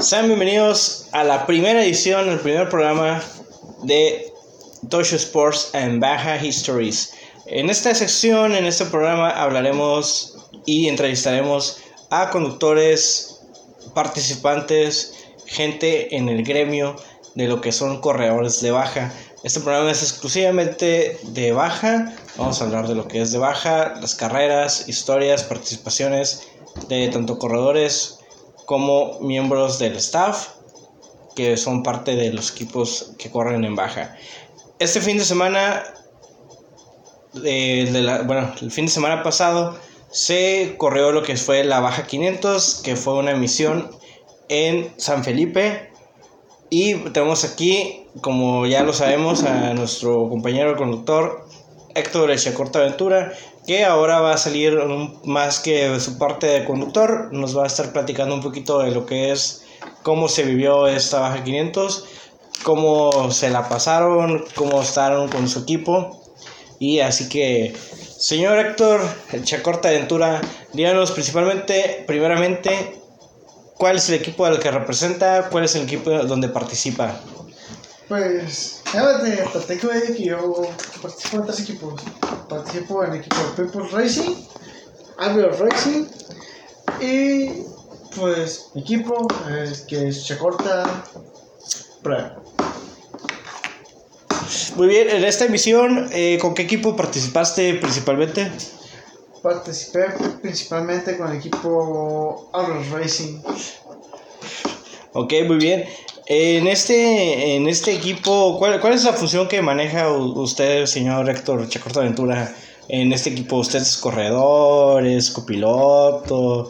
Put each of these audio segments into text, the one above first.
Sean bienvenidos a la primera edición, el primer programa de Tosho Sports and Baja Histories. En esta sección, en este programa, hablaremos y entrevistaremos a conductores, participantes, gente en el gremio de lo que son corredores de baja. Este programa es exclusivamente de baja. Vamos a hablar de lo que es de baja, las carreras, historias, participaciones de tanto corredores como miembros del staff que son parte de los equipos que corren en baja. Este fin de semana, de bueno, el fin de semana pasado se corrió lo que fue la Baja 500, que fue una emisión en San Felipe. Y tenemos aquí, como ya lo sabemos, a nuestro compañero conductor Héctor Echecorta Aventura, que ahora va a salir más que su parte de conductor, nos va a estar platicando un poquito de lo que es cómo se vivió esta Baja 500, cómo se la pasaron, cómo estaron con su equipo. Y así que, señor Héctor Echecorta Aventura, díganos principalmente, primeramente, cuál es el equipo al que representa, cuál es el equipo donde participa. Pues, fíjate, platico de que yo participo en tres equipos. Participo en el equipo de People Racing, Albert Racing y pues mi equipo es que es Chacorta Pro. Muy bien, en esta emisión, eh, ¿con qué equipo participaste principalmente? Participé principalmente con el equipo Albert Racing. Ok, muy bien. En este, en este equipo, ¿cuál, ¿cuál es la función que maneja usted, señor Héctor Chacorta Aventura? En este equipo, ¿usted es corredor, es copiloto?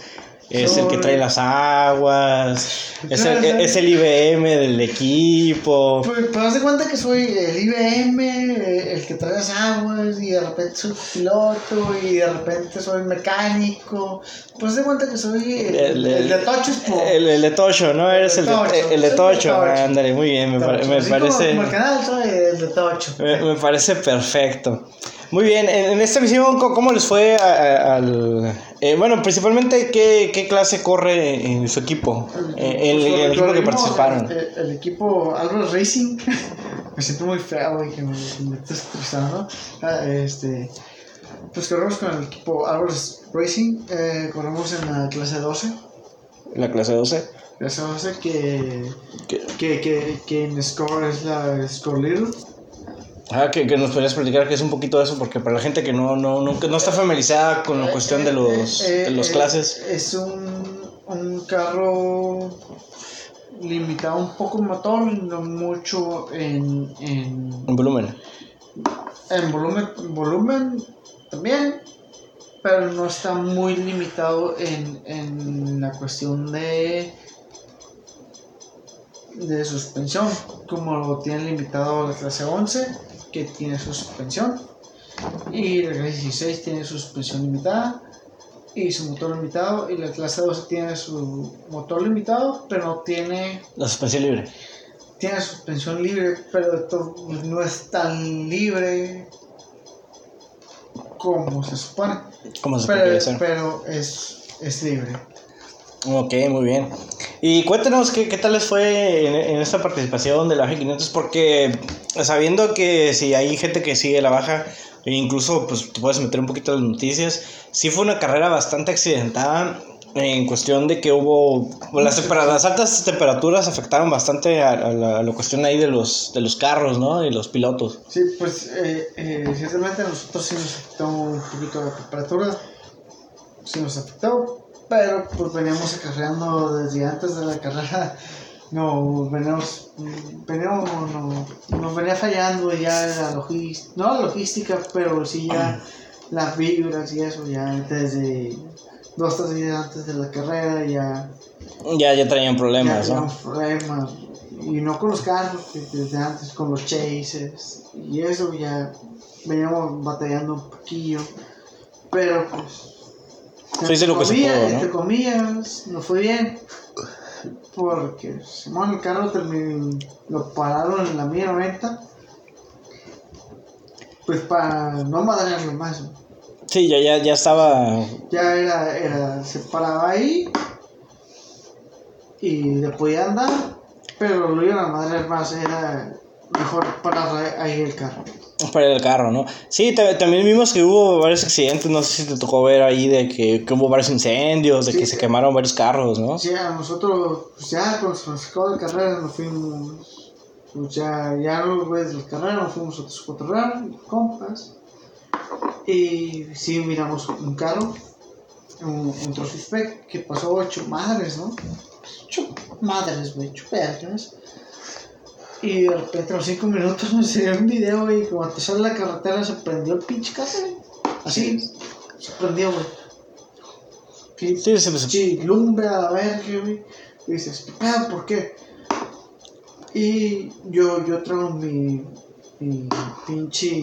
Es el que trae las aguas, es el, es el IBM del equipo. Pues, pues haz de cuenta que soy el IBM, el que trae las aguas, y de repente soy piloto, y de repente soy mecánico. Pues haz de cuenta que soy el, el, de Tocho. El, el, de Tocho, ¿no? Eres el, de, el de Tocho. Ándale, muy bien, me, me parece. Como, el canal soy el de Tocho. Me, me parece perfecto. Muy bien, en, esta misión, ¿cómo les fue al... Eh, bueno, principalmente, ¿qué, ¿qué, clase corre en su equipo? Eh, el, el, equipo que participaron. El, el equipo Albert Racing, me siento muy feo, güey, que me, me estás estresando. Ah, este, pues corremos con el equipo Albert Racing, eh, corremos en la clase 12. ¿La clase 12? Clase 12 que, que, que, que en Score es la Score Little. Ah, que, que, nos podrías platicar que es un poquito de eso, porque para la gente que no, no, no, no está familiarizada con la cuestión de los, de los clases. Es un, un carro limitado un poco en motor, no mucho en, en, en volumen. En volumen, volumen también, pero no está muy limitado en, en la cuestión de de suspensión, como lo tiene limitado la clase 11 que tiene su suspensión. Y la clase 16 tiene su suspensión limitada y su motor limitado. Y la clase 12 tiene su motor limitado, pero no tiene. La suspensión libre. Tiene suspensión libre, pero no es tan libre como se supone. Como se pero, ser. pero es, es libre. Ok, muy bien. Y cuéntenos qué, qué tal les fue en, en, esta participación de la Baja 500, porque sabiendo que si hay gente que sigue la Baja, e incluso pues te puedes meter un poquito en las noticias, sí fue una carrera bastante accidentada en cuestión de que hubo las, las altas temperaturas afectaron bastante a, a, la, a, la, cuestión ahí de los de los carros no y los pilotos. Sí pues eh, eh, ciertamente a nosotros sí nos afectó un poquito la temperatura sí nos afectó pero pues veníamos acarreando desde antes de la carrera no veníamos veníamos no, nos venía fallando ya la logística no la logística pero sí ya las vibras y eso ya desde dos tres días antes de la carrera ya ya ya traían problemas ya no problemas. Y no con los carros desde antes con los chases y eso ya veníamos batallando un poquillo pero pues se dice lo que se pudo, ¿no? entre comillas no fue bien porque Simón el carro terminó, lo pararon en la mía 90 pues para no madrearlo más Sí, ya, ya, ya estaba. Ya era, era, se paraba ahí y le podía andar, pero lo iban a madre más, era mejor parar ahí el carro. Para el carro, ¿no? Sí, ta- también vimos que hubo varios accidentes, no sé si te tocó ver ahí de que, que hubo varios incendios, de Sí, que se quemaron varios carros, ¿no? Sí, a nosotros, pues ya cuando se nos acabó la carrera nos fuimos, pues ya, ya los güeyes de la carrera nos fuimos a cotorrear, compas. Y sí, miramos un carro, un, un Trophy que pasó ocho madres, ¿no? Ocho madres, güey, ocho. Y de repente a los cinco minutos me salió un video, y cuando te sale la carretera se prendió el pinche casa, güey. Así, se prendió, güey. Sí, Sí, sí, Sí, lumbre a la verga, güey. Y dices, ¿qué pedo? ¿Por qué? Y yo, yo traigo mi, mi pinche,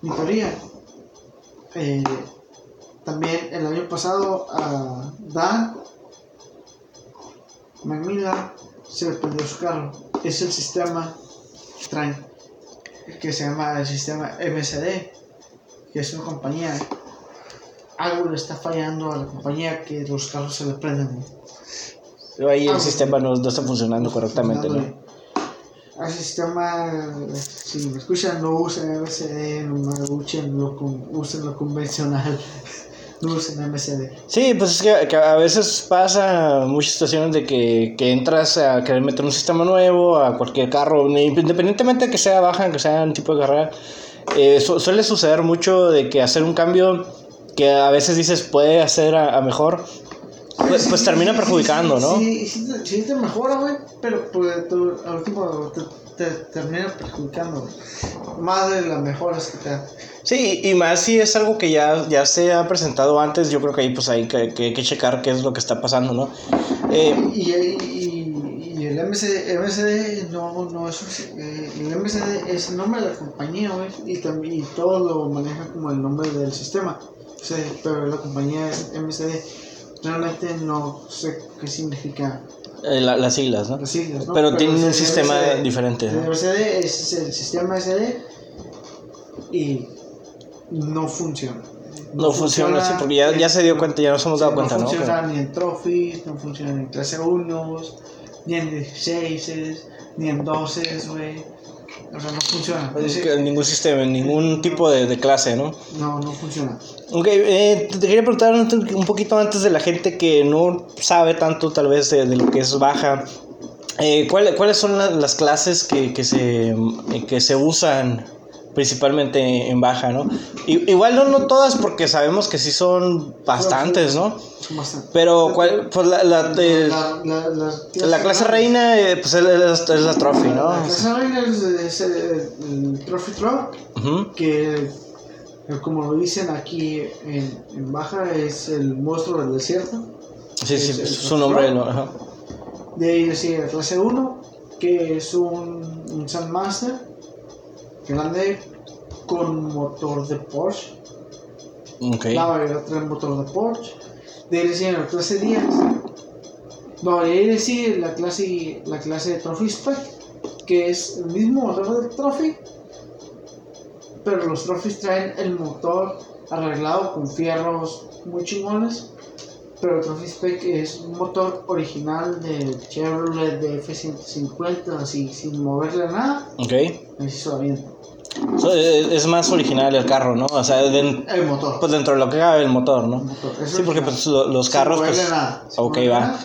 mi teoría. Eh, también el año pasado a Dan Macmillan se le prendió su carro. Es el sistema que se llama el sistema MSD, que es una compañía algo le está fallando a la compañía que los carros se le prenden. güey. ahí el Ah, sistema no, no está funcionando correctamente, ¿no? Al sistema, si me escuchan, no usen MCD, no usen lo, usen lo convencional, no usen MCD. Sí, pues es que, que a veces pasa muchas situaciones de que, que entras a querer meter un sistema nuevo a cualquier carro, independientemente de que sea baja, que sea un tipo de carrera, eh, su- suele suceder mucho de que hacer un cambio que a veces dices puede hacer a, a mejor, pues, Sí, pues termina perjudicando, sí, ¿no? Sí, sí, te- sí te mejora, güey, pero pues, al último te, te termina perjudicando. Más de las mejoras que te dan. Sí, y más si es algo que ya, ya se ha presentado antes, yo creo que ahí pues hay que, que, que checar qué es lo que está pasando, ¿no? Eh, Y, y, y el MCD, MCD no, no es eh, el MCD es el nombre de la compañía, y también y todo lo maneja como el nombre del sistema. Sí, pero la compañía es MCD. Realmente no sé qué significa eh, la- las siglas, ¿no? las siglas, ¿no? Pero tienen un sistema diferente, El ¿no? MCD es el sistema SD y no funciona. No funciona así, porque ya, ya se dio cuenta, ya nos hemos dado cuenta, no ¿no? funciona ni en trophies, no funciona en clase 1, ni en 16, ni en 12, güey. O sea, no funciona. Que en ningún sistema, en ningún tipo de, de clase, ¿no? no, no funciona. Ok, eh, te quería preguntar un poquito antes de la gente que no sabe tanto tal vez de, de lo que es baja. eh, ¿cuál- ¿Cuáles son la- las clases que, que, se, eh, que se usan principalmente en baja, no? I- igual no, no todas porque sabemos que sí son bastantes, ¿no? Pero ¿cuál? Pues la, la, de- la, la, la- la clase reina eh, pues es, la trophy, ¿no? La clase reina es, es el, el Trophy Truck, que eh, como lo dicen aquí en, en Baja es el monstruo del desierto. Sí, sí, Es- su nombre. Trophy. ¿no? Ajá. De ahí sigue la clase 1, que es un, un Sandmaster grande con motor de Porsche. Ok. La variedad trae motor de Porsche. De le sigue la clase 10. No, la clase, la clase de Trophy Spec, que es el mismo motor del Trophy, pero los Trophies traen el motor arreglado con fierros muy chingones. Pero el Trophy Spec es un motor original del Chevrolet de F-150, así sin moverle nada, Ok. así eh, es más original el carro, ¿no? O sea, El motor. pues dentro de lo que cabe el motor, El ¿no? motor, es Sí, porque pues lo- los carros, pues... nada, ok, va. nada.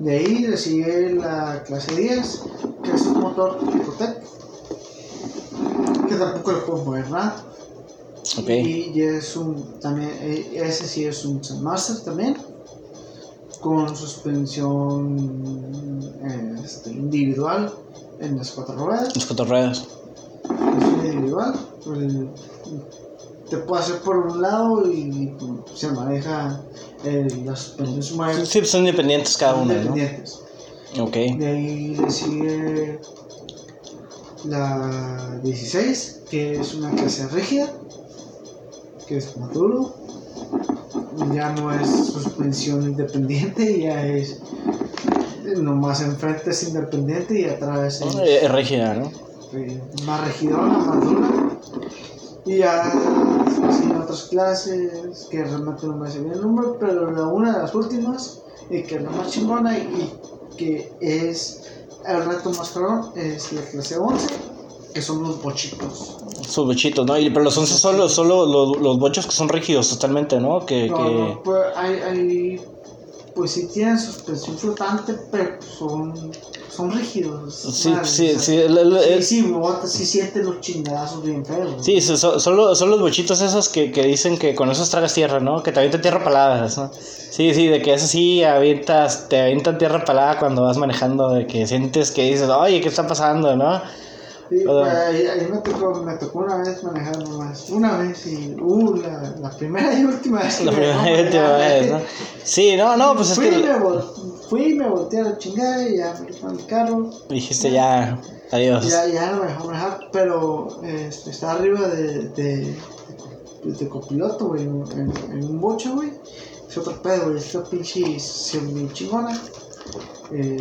De ahí le sigue la clase 10, que es un motor Ecotec, que tampoco le puedo mover nada. Ok. Y es un, también, eh, ese sí es un Master también, con suspensión este, individual en las cuatro ruedas. Los cotorreos. Individual. el- te puede hacer por un lado y se maneja eh, la suspensión se mueve Sí, pues son independientes cada uno, ¿no? independientes. Ok. De ahí le sigue la 16, que es una clase rígida, que es más duro. Ya no es suspensión independiente, ya es nomás enfrente es independiente y atrás es Eh, Es rígida, ¿no? Eh, más regidora, más dura. Y ya así otras clases que realmente no me sé bien el nombre, pero la una de las últimas y que es la más chingona y, que es el reto más caro, es la clase 11, que son los bochitos. Sus bochitos, ¿no? Y, pero los 11 son los, solo los, los bochos que son rígidos totalmente, ¿no? Que, No, que... no, pues hay, hay, pues sí tienen suspensión flotante, pero son, son rígidos. Sí, madre, sí, o sea, sí, el- el- el- sí, sí, sí siente los chingadazos bien feos. Sí, son, son, los, son los bochitos esos que, que dicen que con esos tragas tierra, ¿no? Que te avientan tierra paladas, ¿no? Sí, sí, de que eso sí avientas, te avientan tierra palada cuando vas manejando, de que sientes que dices, oye, ¿qué está pasando, no? Sí, O pues, sea- ahí, ahí me, tocó, me tocó una vez manejar nomás. Una vez y. Uh, la, la primera y última vez. La me primera y última vez, ¿no? Sí, no, no, pues es fui, que me vol- fui, me volteé a la chingada y ya me fue mi carro. dijiste ya, adiós. Ya, ya no me dejó manejar, pero este, estaba arriba de, de, de, de copiloto, güey, en, en- en un bocho, güey. Es otro pedo, güey, esta pinche semi chingona. Eh,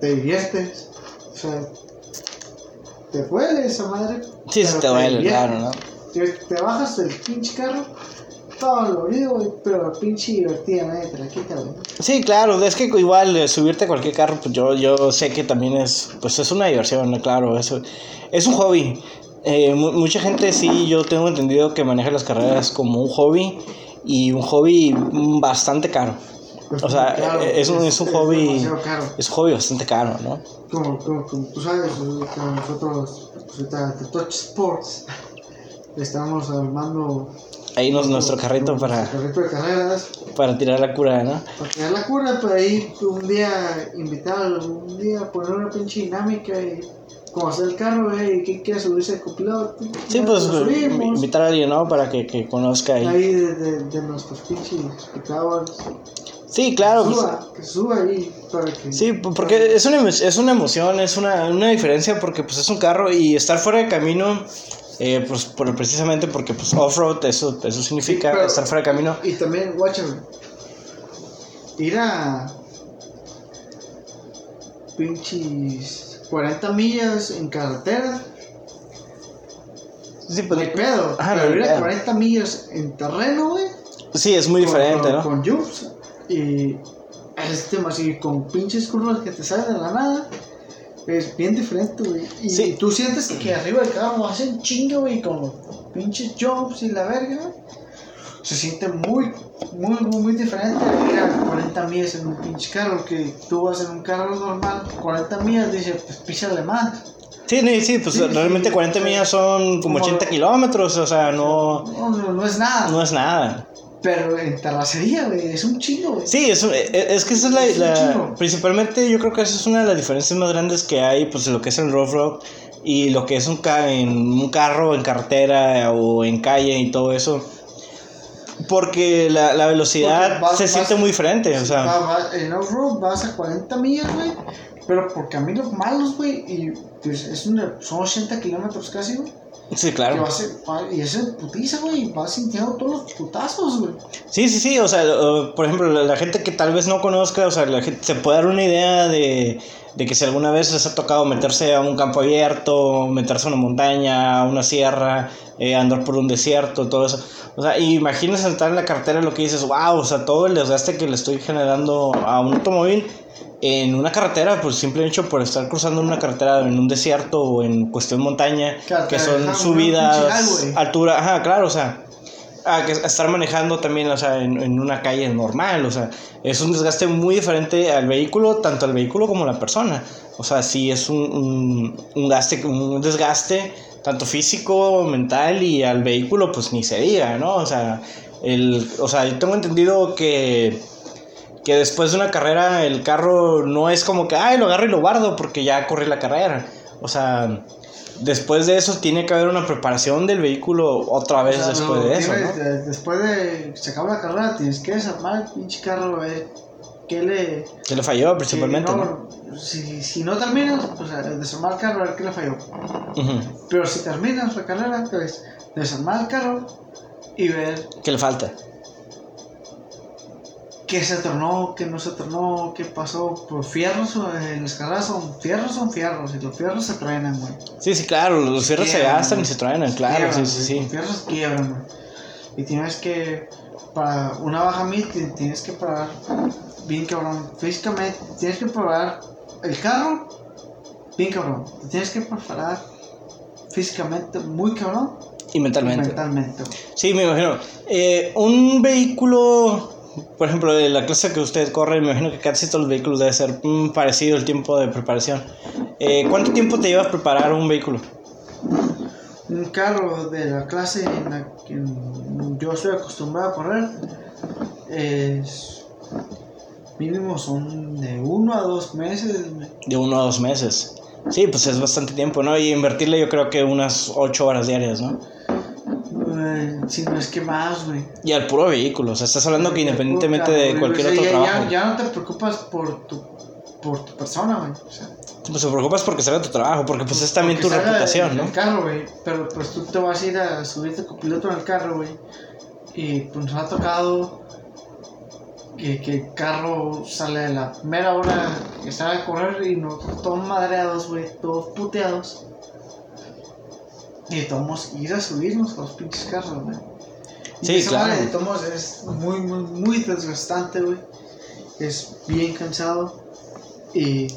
te diviertes, o sea, te duele esa madre. Sí, pero te duele, claro, ¿no? Te, te bajas del pinche carro, todo dolorido, güey, pero pinche divertida, nadie te la quita, güey. Sí, claro, es que igual eh, subirte a cualquier carro, pues yo, yo sé que también es, pues es una diversión, ¿no? claro, eso es un hobby. Eh, mu- mucha gente sí, yo tengo entendido que maneja las carreras como un hobby y un hobby bastante caro. O sea, Claro, eh, es un- es un hobby- caro. Es un hobby bastante caro, ¿no? como, como, como tú sabes, eh, nosotros, pues, ahorita de Touch Sports, estamos armando Ahí nos, nuestro carrito para, carrito de carreras, para tirar la cura, ¿no? para tirar la cura, para ahí un día invitar, un día poner una pinche dinámica y como hacer el carro, eh, quién quiere subirse de copiloto. Sí, pues invitar a alguien, ¿no? Para que, que conozca ahí. ahí de, de, de nuestros pinches espectadores. Sí, claro. que pues, suba, que suba ahí para que. Sí, porque es una, es una emoción, es una, una diferencia porque pues es un carro y estar fuera de camino, eh, pues por- precisamente porque pues off-road, eso, eso significa Sí, pero- estar fuera de camino. Y también, guacha, güey, ir a pinches 40 millas en carretera, Sí, no pues, pedo. Ajá, no pero hay ir a pedo. 40 millas en terreno, güey. sí, es muy con- diferente, con, ¿no? Con jumps y es demasiado, con pinches curvas que te salen de la nada. Es bien diferente, güey. Y Sí. tú sientes que arriba del carro hacen chingo, güey, con los pinches jumps y la verga, güey. Se siente muy, muy, muy, muy diferente a ir a 40 millas en un pinche carro. Que tú vas en un carro normal, 40 millas, dice, pues písale más. Sí, sí, sí, pues Sí, realmente sí, 40 sí. millas son como Como- 80 kilómetros, o sea, no, No, no, no es nada. no es nada. Pero en terracería, güey, es un chingo, güey. Sí, es, es que esa es la, Es la-. Principalmente yo creo que esa es una de las diferencias más grandes que hay, pues lo que es el road road y lo que es un, ca en un carro, en carretera o en calle y todo eso. Porque la, la velocidad Porque vas- se vas- siente muy diferente, o sea... Va- va- en off-road vas a 40 millas, güey. Pero por caminos malos, güey. Y pues es una, son 80 kilómetros casi, güey. Sí, claro. a- va- y es en putiza, güey. y Vas sintiendo todos los putazos, güey. Sí, sí, sí, o sea, uh, por ejemplo, la, la gente que tal vez no conozca, o sea, la gente se puede dar una idea de, de que si alguna vez les ha tocado meterse a un campo abierto, meterse a una montaña, a una sierra, eh, andar por un desierto, todo eso. O sea, imagínense estar en la carretera lo que dices, wow, o sea, todo el desgaste que le estoy generando a un automóvil en una carretera, pues simple hecho por estar cruzando una carretera en un desierto o en cuestión montaña, que son ajá, subidas, altura, ajá, claro, o sea, a que a estar manejando también, o sea, en, en una calle normal, o sea, es un desgaste muy diferente al vehículo, tanto al vehículo como a la persona. O sea, sí es un, un, un gaste, un desgaste tanto físico, mental y al vehículo, pues ni se diga, ¿no? O sea, el, o sea, yo tengo entendido que, que después de una carrera el carro no es como que, ay, lo agarro y lo guardo porque ya corrí la carrera. O sea, después de eso tiene que haber una preparación del vehículo otra vez O sea, después no, de eso, tienes- ¿no? de- después de que se acaba la carrera, tienes que desarmar el pinche carro, ver qué le. Que le falló principalmente. Si, si no terminas, pues a desarmar el carro, a ver qué le falló. Pero si terminas la carrera, pues desarmar el carro y ver ¿Qué le falta? Qué se tornó, qué no se tornó, qué pasó. Por fierros, eh, en carreras son fierros, son fierros, y los fierros se truenan, güey. Sí, sí, claro, los fierros se gastan y se truenan, claro, Quiebran, sí, sí, sí. Los fierros quiebran, güey. Y tienes que, para una baja mil, ti- tienes que pagar bien cabrón. Físicamente, tienes que preparar el carro, bien cabrón. Te tienes que preparar físicamente muy cabrón Y y mentalmente. mentalmente. Sí, me imagino. Eh, un vehículo, por ejemplo, de la clase que usted corre, me imagino que casi todos los vehículos debe ser mm, parecido el tiempo de preparación. Eh, ¿Cuánto tiempo te llevas preparar un vehículo? Un carro de la clase en la que yo estoy acostumbrado a correr es mínimo son de uno a dos meses. De uno a dos meses. Sí, pues es bastante tiempo, ¿no? Y invertirle yo creo que unas ocho horas diarias, ¿no? Si no es que más, güey. Y al puro vehículo, o sea, estás hablando que independientemente de cualquier O sea, otro ya, trabajo, Ya, ya no te preocupas por tu, por tu persona, güey. O sea, pues te preocupas porque salga tu trabajo, porque pues es también tu reputación, el- ¿no? El carro, güey. Pero pues tú te vas a ir a subirte copiloto en el carro, güey. Y pues nos ha tocado que, que el carro sale a la mera hora que sale a correr y nosotros todos madreados, güey. Todos puteados. Y tomamos ir a subirnos a los pinches carros, güey. Sí, esa claro. madre de tomos es muy, muy, muy desgastante, güey. Es bien cansado. Y.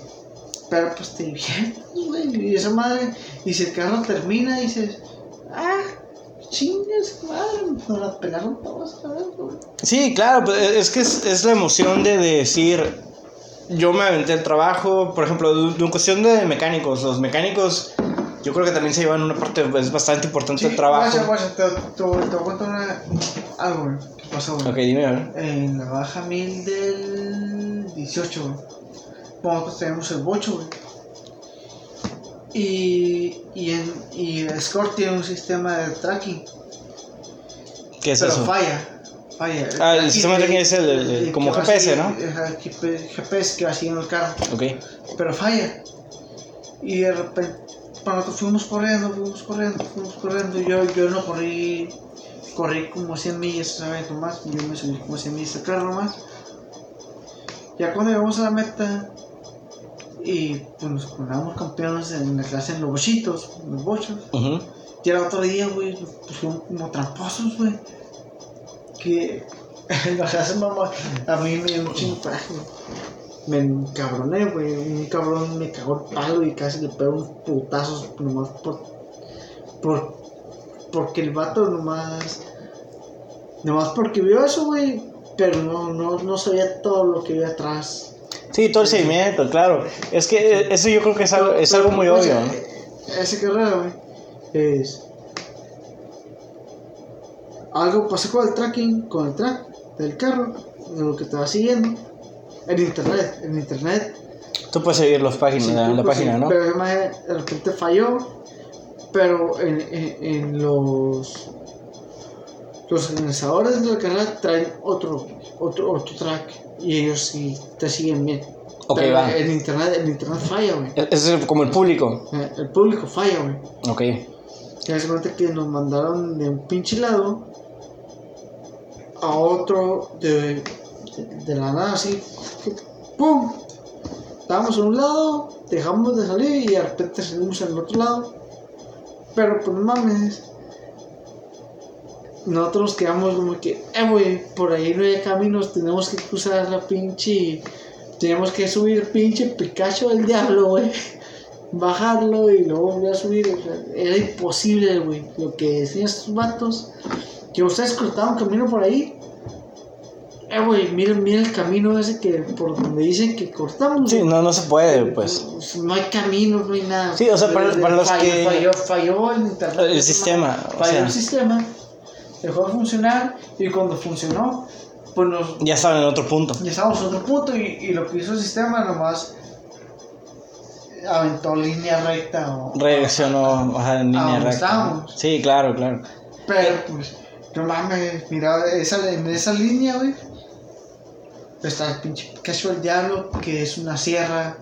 Pero pues te diviertes, güey. Y esa madre. Y si el carro termina, dices. Ah, chingas, madre. Nos la pegaron todos, ¿sabes, güey? Sí, claro, pues es que es, es la emoción de decir, yo me aventé el trabajo, por ejemplo, de, de cuestión de mecánicos, los mecánicos, yo creo que también se llevan una parte, es bastante importante el trabajo. Guacha, te, te, te voy a contar una, algo, güey. ¿Qué pasó, güey? Ok, dime, a ver. En la baja 1000 del 18, güey. Nosotros tenemos el bocho, güey. Y, y, en, y el Escort tiene un sistema de tracking. ¿Qué es pero eso? falla. Falla. Ah, el sistema de tracking es el- el- el- como GPS, ¿no? el GPS que va siguiendo el carro. Ok. Pero falla. Y de repente, para nosotros fuimos corriendo, fuimos corriendo, fuimos corriendo. Yo, yo no corrí, corrí como 100 millas, ¿sabes? Nomás. Yo me subí como 100 millas de carro nomás. Ya cuando llegamos a la meta, y pues nos coronamos campeones en la clase en los bochitos, en los bochos. Ujú. Y el otro día, güey, nos pusieron como tramposos, güey. Que la clase mamá, a mí me dio un chingo. Me encabroné, güey. Un cabrón me cagó el palo y casi le pegó unos putazos nomás por. por porque el vato nomás. Nomás porque vio eso, güey. Pero no, no, no sabía todo lo que había atrás. Sí, todo el seguimiento, claro. Es que eh, eso yo creo que es algo, es algo muy Pues, obvio, ¿no? eh, Ese carrera, güey, es. Algo pasó con el tracking, con el track del carro, de lo que va siguiendo. En internet, en internet. Tú puedes seguir las páginas, sí, la, página, sí, ¿no? Pero además de repente falló. Pero en, en, en los. Los organizadores de la carrera traen otro, otro, otro track. Y ellos sí te siguen bien. Ok, Pero va. En internet, en internet falla, güey. Es es como el público. Eh, El público falla, güey. Ok. Ya se cuenta que nos mandaron de un pinche lado a otro de, de, la nada así. ¡Pum! Estábamos en un lado, dejamos de salir y de repente salimos en el otro lado. Pero pues mames. Nosotros nos quedamos como que, eh, güey, por ahí no hay caminos, tenemos que cruzar la pinche. Tenemos que subir pinche Pikachu del diablo, güey bajarlo y luego volver a subir. era imposible, güey. Lo que decían estos vatos, que ustedes cortaban camino por ahí. Eh, güey, miren, miren el camino ese que por donde dicen que cortamos. Sí, no, no se puede, pues. No hay camino, no hay nada. Sí, o sea, para- para los falló, que- Falló, falló el internet. El sistema, o Falló sea. el sistema. Dejó de funcionar y cuando funcionó, pues nos Ya estaban en otro punto. ya estábamos en otro punto y, y lo que hizo el sistema nomás aventó línea recta o Reaccionó ajá, en línea recta. estábamos. Sí, claro, claro. pero pues no mames mira esa, en esa línea güey está el pinche Pikachu del Diablo que es una sierra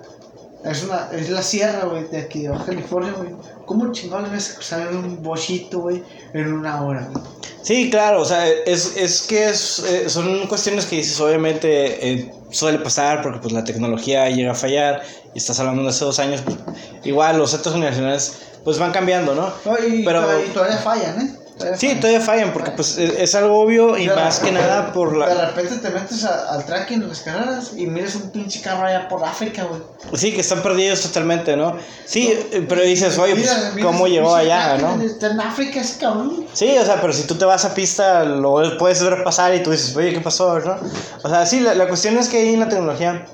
es una es la sierra güey de aquí de Baja California güey ¿cómo chingón le ves a cruzar en un bochito güey en una hora güey? Sí, claro, o sea, es, es que es, eh, son cuestiones que dices, obviamente eh, suele pasar porque pues la tecnología llega a fallar y estás hablando de hace dos años, pues, igual los centros universitarios pues van cambiando, ¿no? No, y, Pero- y todavía fallan, ¿eh? Todavía Sí, fallan. todavía fallan porque pues es, es algo obvio y De más que nada por De la... repente te metes a- al tracking en las carreras y miras un pinche carro allá por África, güey. Sí, que están perdidos totalmente, ¿no? Sí, eh, pero dices, oye, pues, Mira, ¿cómo llegó allá, no? Está en África ese cabrón. Sí, o sea, pero si tú te vas a pista, lo puedes ver pasar y tú dices, oye, ¿qué pasó, no? O sea, sí, la, la cuestión es que ahí en la tecnología,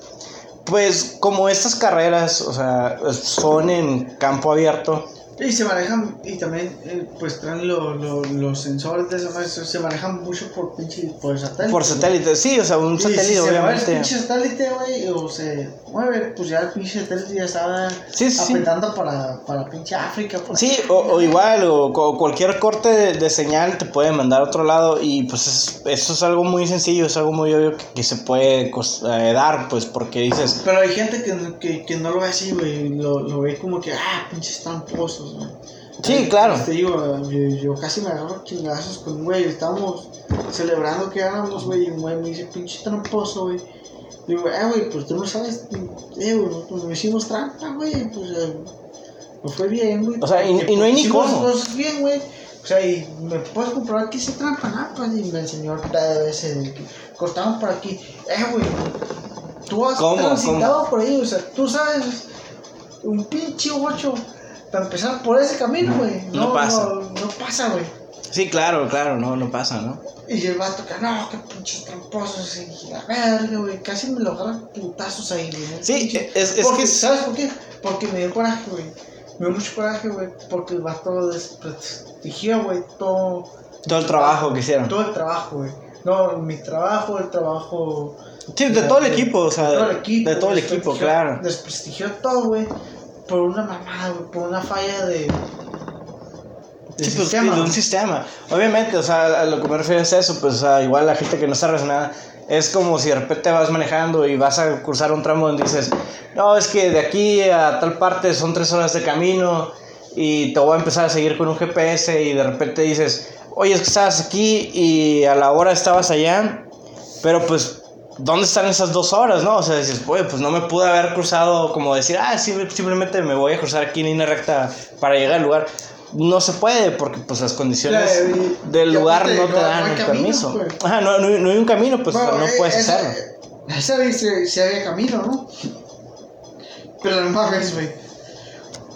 pues como estas carreras, o sea, son en campo abierto, Y se manejan, y también, eh, pues traen lo- lo- los sensores de esa se manejan mucho por pinche, por satélite. por satélite, sí, o sea, un Y satélite, si se el obviamente. pinche satélite, güey, o se mueve, pues ya el pinche satélite ya estaba Sí, sí, sí. apretando para, para pinche África. por Sí, o, o igual, o, cualquier corte de, de señal te puede mandar a otro lado y pues es- eso es algo muy sencillo, es algo muy obvio que, que se puede eh, dar, pues porque dices, Pero hay gente que, no- que, que no lo ve así, güey, lo, lo ve como que, ah, pinches güey. Sí, Ay, claro. Te digo, yo, yo casi me agarro chingazos con un güey, estábamos celebrando que éramos, güey, y un güey me dice, pinche tramposo, güey. Digo, eh, güey, pues tú no sabes, eh, güey, pues no hicimos trampa, güey, pues eh, nos fue bien, güey. O sea, y- no hay ni hicimos cómo. cosas bien, güey. O sea, y me puedes comprobar que hice trampa, ¿no? Pues, y me enseñó de que cortaban por aquí. Eh, güey, tú has ¿Cómo? transitado por ahí, o sea, tú sabes, un pinche ocho, para empezar por ese camino, güey. No pasa. No, no pasa, güey. sí, claro, claro, no, no pasa, ¿no? Y el vato que no, que pinches tramposos, y la verga, güey. Casi me lo agarran putazos ahí, güey. Sí, es- es Porque, que es- ¿Sabes por qué? Porque me dio coraje, güey. Me dio mucho coraje, güey. Porque el vato desprestigió, güey, todo. Todo el trabajo que hicieron. Todo el trabajo, güey. No, mi trabajo, el trabajo. Sí, de todo el equipo, o sea, de todo el equipo. de todo el equipo, claro. Desprestigió todo, güey. Por una mamada. Por una falla de. de Sí, pues, sistema, de un sistema. Obviamente, o sea, a lo que me refiero es eso, pues, o sea, igual la gente que no está relacionada, es como si de repente vas manejando y vas a cruzar un tramo donde dices, no, es que de aquí a tal parte son tres horas de camino y te voy a empezar a seguir con un GPS y de repente dices, oye, es que estabas aquí y a la hora estabas allá, pero pues, ¿dónde están esas dos horas, no? O sea, dices, oye, pues no me pude haber cruzado como decir, ah, sí, simplemente me voy a cruzar aquí en línea recta para llegar al lugar. No se puede porque pues las condiciones y- del lugar no te dan el camino, permiso. pues. Ajá, no, no, no hay un camino, pues Bueno, no eh, puedes esa- hacerlo. Esa vez sí había camino, ¿no? Pero no mames, güey.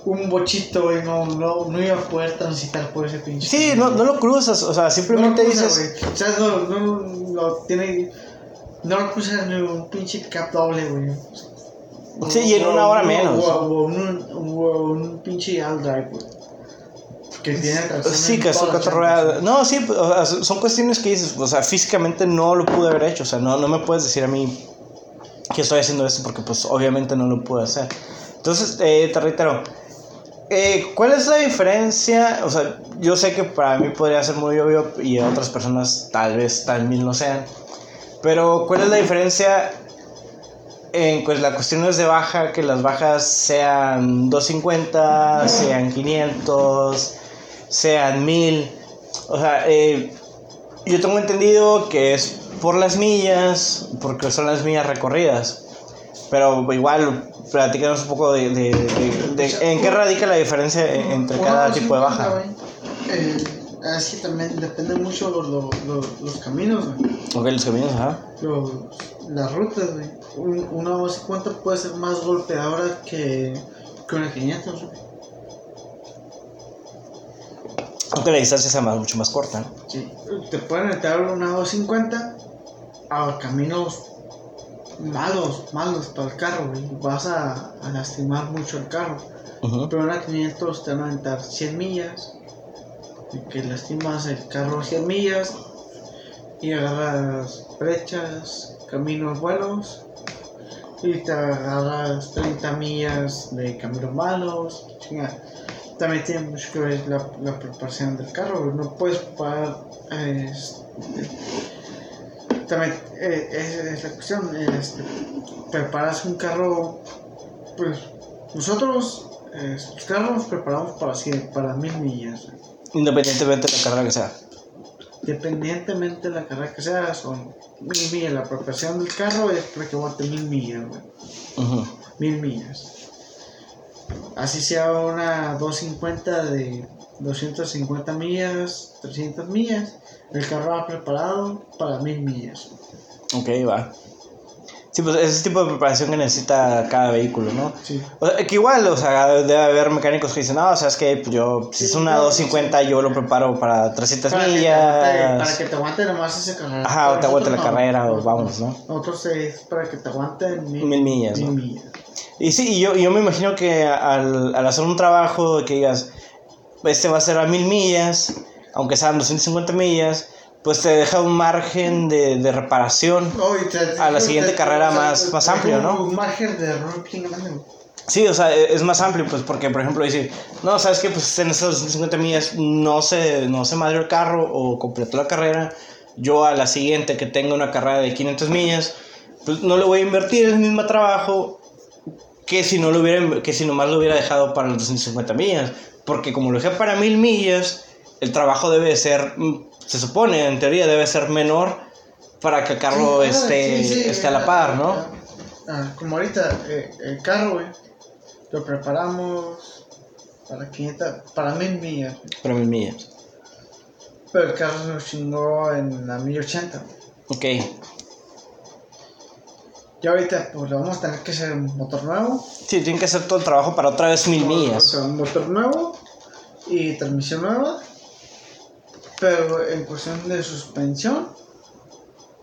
Un bochito, güey, no, no, no iba a poder transitar por ese pinche. Sí, no, no lo cruzas, o sea, simplemente no cruza, dices... güey. O sea, no, no, no tiene. No lo cruza ni un pinche cap doble, güey. Sí, y en O- una hora o- menos. O, o un, un pinche all drive, güey. Que tiene Sí, que llantas, ruedas. No, sí, sea, son cuestiones que dices, o sea, físicamente no lo pude haber hecho, o sea, no, no me puedes decir a mí que estoy haciendo esto porque pues obviamente no lo pude hacer. Entonces, eh, te reitero, eh, ¿cuál es la diferencia? O sea, yo sé que para mí podría ser muy obvio y a otras personas tal vez también lo sean, pero ¿cuál es la diferencia en pues, las cuestiones de baja, que las bajas sean 250, sean 500, sean 1000? O sea, eh, yo tengo entendido que es por las millas, porque son las millas recorridas. Pero igual, platícanos un poco de, de- de- de- en qué radica la diferencia entre cada tipo de 250, baja. eh, es que también depende mucho los, los, los, los caminos, güey. Ok, los caminos, ajá. Los, las rutas, güey. Un- Una 250 puede ser más golpeadora que, que una 500, güey. Aunque la distancia sea más, mucho más corta, ¿no? Sí. Te pueden entrar una 250 a caminos malos, malos para el carro, güey. Vas a, a lastimar mucho el carro. Pero una 500 te van a aventar 100 millas. Y que lastimas el carro 100 millas. Y agarras brechas, caminos buenos. Y te agarras 30 millas de caminos malos. También tiene mucho que ver la, preparación del carro. No puedes preparar. eh, este, también eh, esa es la cuestión. este, preparas un carro. Pues nosotros, eh, los carros preparamos para, para mil millas. Independientemente de la carrera que sea. Dependientemente de la carrera que sea, son mil millas. La preparación del carro es para que aguante mil millas, güey. Ujú. Mil millas. así sea una 250 de 250 millas, 300 millas, el carro va preparado para 1000 millas. Ok, va. Sí, pues ese tipo de preparación que necesita cada vehículo, ¿no? Sí. O sea, que igual, o sea, debe haber mecánicos que dicen, no, o sea, es que pues, yo, si es una no, 250, yo lo preparo para 300 Para que, te aguante, millas. para que te aguante nomás esa carrera. Ajá, o te aguante la no. carrera, o vamos, ¿no? Nosotros es para que te aguanten mil, Mil millas, mil ¿no? millas. Y sí, y yo, yo me imagino que al, al hacer un trabajo que digas, este va a ser a mil millas, aunque sean 250 millas, pues te deja un margen de, de reparación. Y te- A la siguiente te- carrera o sea, más- más amplio, ¿no? Un margen de error. Sí, o sea, e- es más amplio, pues, porque, por ejemplo, decir, no, sabes que pues en esas 250 millas no se, no se madrió el carro o completó la carrera. Yo a la siguiente que tenga una carrera de 500 millas, pues no le voy a invertir el mismo trabajo que si no lo hubiera, que si nomás lo hubiera dejado para las 250 millas. Porque como lo dejé para 1000 millas, el trabajo debe ser, mm, se supone, en teoría, debe ser menor para que el carro ah, esté, sí, sí, esté a la par, ¿no? ah, como ahorita, eh, el carro, güey, lo preparamos para 500, para 1000 millas. güey. Para 1000 millas. Pero el carro nos chingó en la 1080. güey. Ok. Y ahorita, pues le vamos a tener que hacer un motor nuevo. Sí, tienen que hacer todo el trabajo para otra vez 1000 O millas. sea, un motor nuevo y transmisión nueva. Pero en cuestión de suspensión,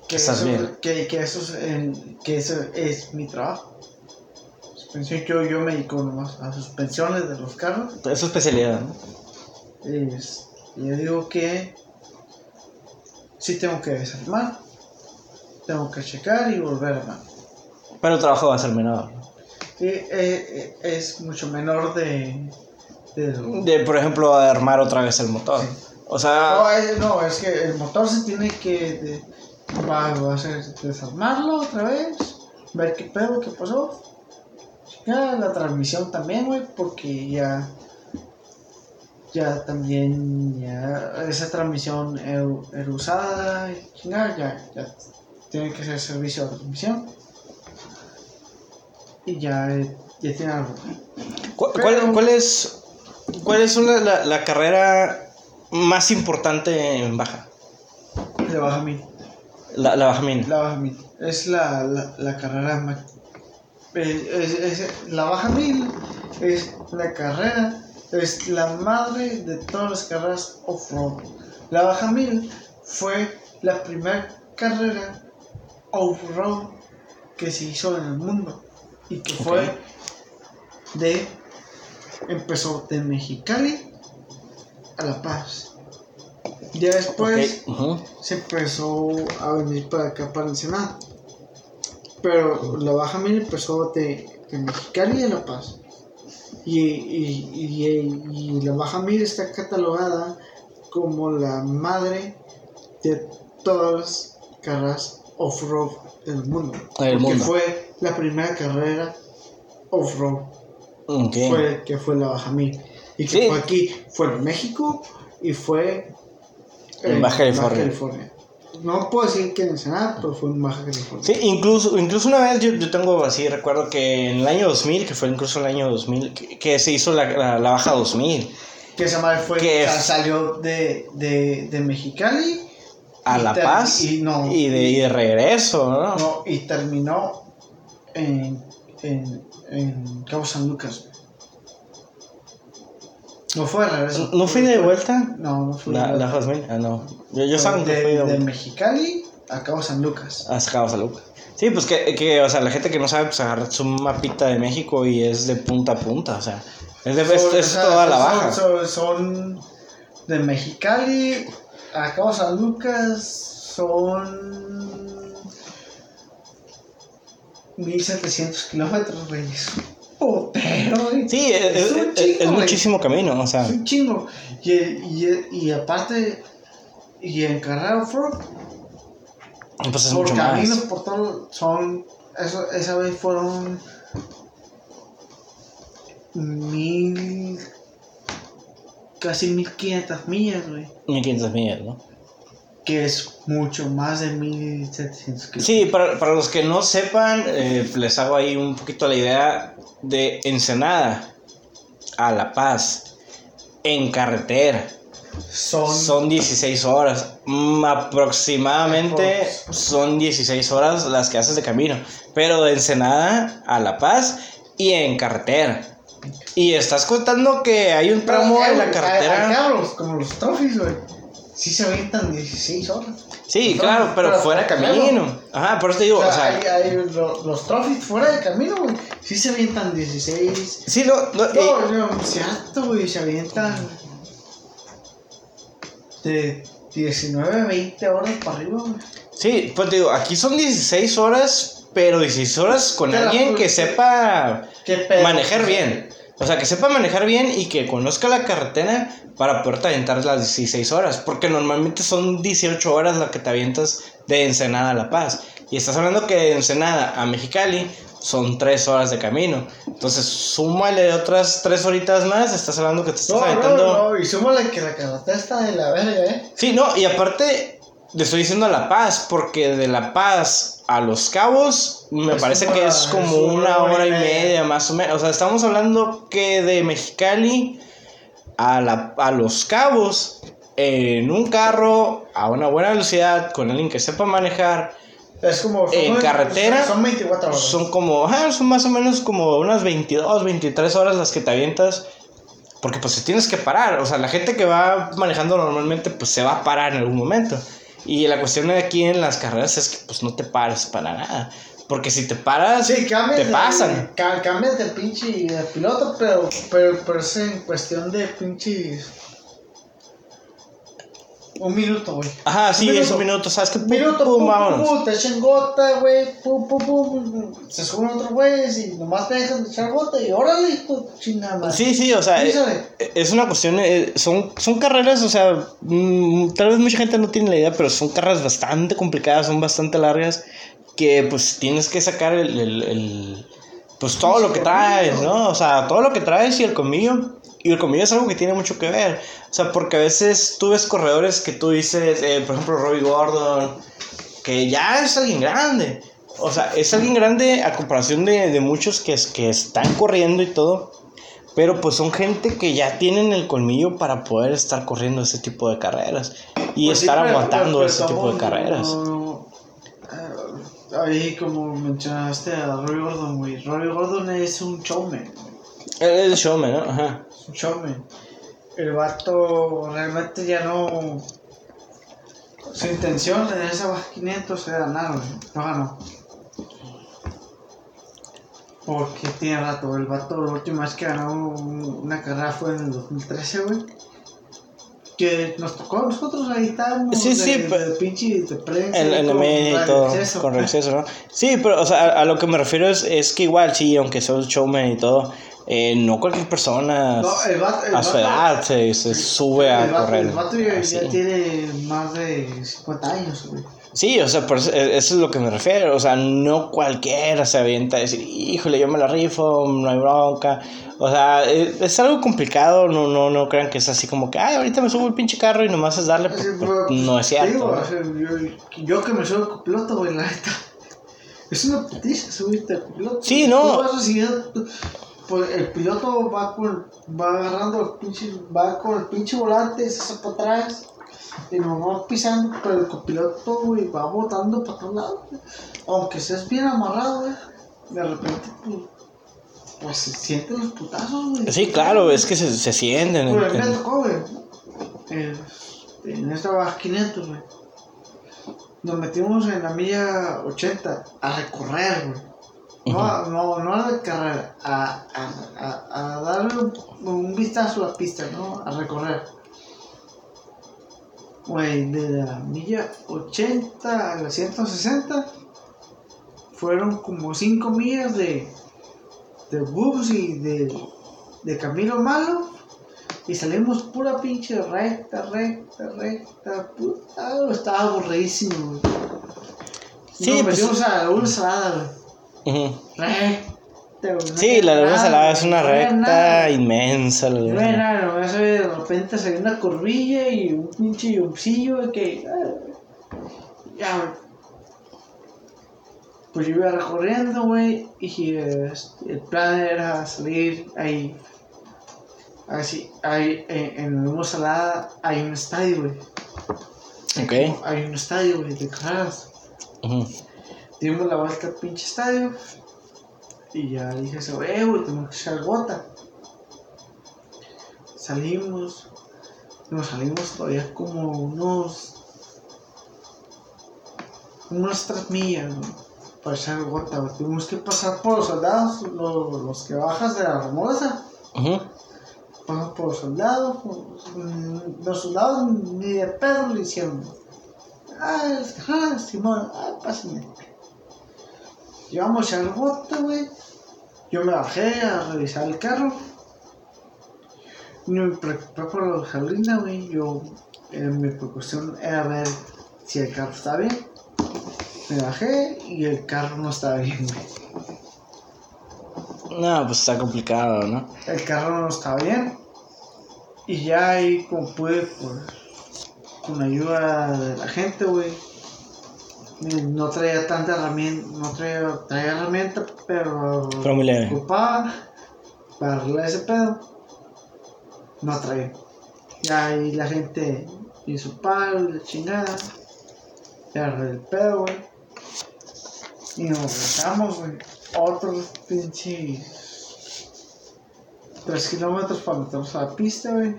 que, Estás eso, bien. que, que eso, es, en- que eso es mi trabajo. Suspensión, yo, yo me dedico nomás a suspensiones de los carros. Es su especialidad, ¿no? Es- yo digo que sí tengo que desarmar, tengo que checar y volver a armar. Pero el trabajo va a ser menor. eh, eh, es mucho menor de... de De, por ejemplo, armar otra vez el motor. Sí. O sea, No es, no, es que el motor se tiene que. de- va, va a hacer desarmarlo otra vez. Ver qué pedo, qué pasó. Ya, la transmisión también, güey, porque ya. Ya también. Ya. Esa transmisión era, era usada. y chingada, ya, ya. Tiene que ser servicio de transmisión. Y ya. eh, Ya tiene algo. ¿cu- pero- ¿cuál, cuál es, cuál es una- la, la carrera más importante en baja? Le baja mil. La, la baja mina. La baja mil. Es la, la, la carrera más. es- es- es- la baja mil es la carrera, es la madre de todas las carreras off-road. La baja mil fue la primera carrera off-road que se hizo en el mundo y que fue de. empezó de Mexicali a La Paz. Ya después se empezó a venir para acá, para Ensenada. Pero la Baja Mil empezó de, de Mexicali a La Paz. Y, y, y- y la Baja Mil está catalogada como la madre de todas las carreras off-road del mundo. Del Porque mundo. fue la primera carrera off-road fue, que fue la Baja Mil. Y que Sí. fue aquí, fue en México y fue En Baja California. No puedo decir que en Ensenada, pero fue en Baja California. Sí, incluso, incluso una vez yo, yo tengo así, recuerdo que en el año 2000, que fue incluso el año 2000, que, que se hizo la, la, la baja 2000 Que esa madre fue, Que o sea, salió de, de, de Mexicali a La Paz y no, y, de, y de regreso, ¿no? no, y terminó en, en, en Cabo San Lucas. No fue de regreso. ¿No fui de vuelta? No, no fue La, de la. 2000, ah, no. Yo, yo sabía que de, fui de de vuelta. Mexicali a Cabo San Lucas. Ah, sacabas a Luca. Sí, pues que, que, o sea, la gente que no sabe, pues agarra su mapita de México y es de punta a punta, o sea, es, de, es, es o sea, toda la baja. Son, son de Mexicali a Cabo San Lucas son 1700 kilómetros, güey. Putero. Sí, es, es- un chingo, es muchísimo camino, o sea, Es un chingo. Y, y, y aparte, y en carrera off-road, pues es por mucho caminos, más. por todo, son. Eso, esa vez fueron. Mil. Casi 1500 millas, güey. 1500 millas, ¿no? Que es mucho más de 1700 kilómetros. Sí, para, para los que no sepan, eh, les hago ahí un poquito la idea de Ensenada a La Paz en carretera Son. son 16 horas. Mm, aproximadamente son 16 horas las que haces de camino. Pero de Ensenada a La Paz y en carretera. Y estás contando que hay un tramo en la carretera. a- como los trophies, güey. Sí se avientan 16 horas. Sí, No, claro, pero, pero fuera de claro. camino. Ajá, por eso te digo, O sea, o sea, hay, hay lo- los trophies fuera de camino, güey. Sí se avientan 16. sí, no, no, eh, No, cierto, güey. Se avientan. De 19, 20 horas para arriba, güey. sí, pues te digo, aquí son 16 horas, pero 16 horas con Pero, alguien que sepa manejar bien. O sea, que sepa manejar bien y que conozca la carretera para poder aventar las 16 horas. Porque normalmente son 18 horas la que te avientas de Ensenada a La Paz. Y estás hablando que de Ensenada a Mexicali son 3 horas de camino. Entonces, súmale otras 3 horitas más. Estás hablando que te estás No, no, aventando. no, y súmale que la carretera está de la verga, eh. Sí, no, y aparte, le estoy diciendo La Paz, porque de La Paz a Los Cabos, me Es parece que es como una hora y media, más o menos. O sea, estamos hablando que de Mexicali a, la, a Los Cabos, en un carro, a una buena velocidad, con alguien que sepa manejar, Es como. son- En carretera, Son 24 horas. son como, son más o menos como unas 22, 23 horas las que te avientas. Porque pues tienes que parar, o sea, la gente que va manejando normalmente pues se va a parar en algún momento. Y la cuestión de aquí en las carreras es que pues no te pares para nada. Porque si te paras, Sí, te pasan. ca- cambias de pinche de piloto, pero, pero, pero es en cuestión de pinches. Un minuto, güey. Ajajá, sí, Un es un minuto, ¿sabes qué? Un minuto, pum, pum, vámonos. pum, te echan gota, güey, pum, pum, pum, se suben otros güeyes y nomás te dejan de echar gota y órale, de chingada. Sí, sí, o sea, eh, Písale. es una cuestión, eh, son, son carreras, o sea, mm, tal vez mucha gente no tiene la idea, pero son carreras bastante complicadas, son bastante largas, que pues tienes que sacar el, el- el- pues todo lo que traes, ¿no? O sea, todo lo que traes y el comillo. Y el comillo es algo que tiene mucho que ver. O sea, porque a veces tú ves corredores que tú dices, eh, por ejemplo, Robbie Gordon, que ya es alguien grande. O sea, es alguien grande a comparación de, de muchos que, es- que están corriendo y todo. Pero pues son gente que ya tienen el colmillo para poder estar corriendo ese tipo de carreras. Y Pues sí, estar pero- aguantando pero- ese tipo de carreras. no- ahí, como mencionaste a Robbie Gordon, güey. Robbie Gordon es un showman. Es el showman, ¿no? Ajá. Showman. El vato realmente ya no. Su intención en esa baja 500 era güey. No ganó. Porque tiene rato. El vato, la última vez que ganó un- una carrera fue en el 2013, güey. Que nos tocó a nosotros ahí estábamos. Sí, de, sí, de, pero- pinche de prensa. En, en la media y todo, acceso. con acceso, ¿no? Sí, pero, o sea, a, a lo que me refiero es, es que igual, sí, aunque sea un showman y todo, eh, no cualquier persona No, el vato- el a su edad se, se sube a el vato, correr. El vato ya, así. ya tiene más de 50 años, güey. Sí, o sea, por eso, eh, eso es lo que me refiero. O sea, no cualquiera se avienta a decir, híjole, yo me la rifo, no hay bronca. O sea, es, es algo complicado. No, no, no crean que es así como que, ay, ahorita me subo el pinche carro y nomás es darle. Sí, pero, pues, no es cierto. digo, o sea, yo, yo que me subo copiloto, güey, la neta. Es una putiza subirte al copiloto. Sí, no. Tú vas así, pues el piloto va con, va agarrando el pinche, va con el pinche volante, se hace para atrás. Y nos va pisando, pero el copiloto, güey, va botando para todos lados. Aunque estés bien amarrado, güey. De repente, pues, pues se sienten los putazos, güey. Sí, claro, es que se, se sienten. Me en- tocó, güey. Eh, en esta baja 500, güey. Nos metimos en la milla 80 a recorrer, güey. No, no, no a la carrera, a, a, a, a darle un, un vistazo a la pista, ¿no? A recorrer. Güey, de la milla 80 a la 160 fueron como 5 millas de, de bus y de, de camino malo. Y salimos pura pinche recta, recta, recta. Puta, estaba aburridísimo. Sí, Nos pues- metimos a la luna salada, güey. Ujú. Recta, güey. no Sí, la luna nada, salada es una no recta nada. inmensa. la No luna había salada. nada, nomás de repente salió una curvilla y un pinche yumpsillo que. ah, Ya. Pues yo iba recorriendo, güey, y eh, el plan era salir ahí Así, hay, en, en el mismo Salada hay un estadio, güey. Ok. Hay un estadio, güey, de carreras. Ujú. Dimos la vuelta al pinche estadio. Y ya dije, eso, eh, güey, tenemos que echar gota. Salimos. Nos salimos todavía como unos. unas tres millas, güey, Para echar gota, güey. Tuvimos que pasar por los soldados, los, los que bajas de la remolaza. Ujú. Pasan por los soldados. mm, Los soldados ni de pedo le hicieron. Ah, ah, Simón, ah, pásenme. Llevamos al bote, güey. Yo me bajé a revisar el carro. Me preocupé por la gasolina, güey. Yo, eh, mi preocupación era ver si el carro está bien. Me bajé y el carro no estaba bien, güey. No, pues está complicado, ¿no? El carro no estaba bien. Y ya ahí, como pude, pues, con ayuda de la gente, güey. No traía tanta herramienta, no traía, traía herramienta, pero Pero muy leve. ocupaba para arreglar ese pedo. No traía. Ya ahí la gente hizo palo, la chingada. Arreglé el pedo, güey. Y nos regresamos, güey. Otros pinches. Tres kilómetros para meternos a la pista, güey.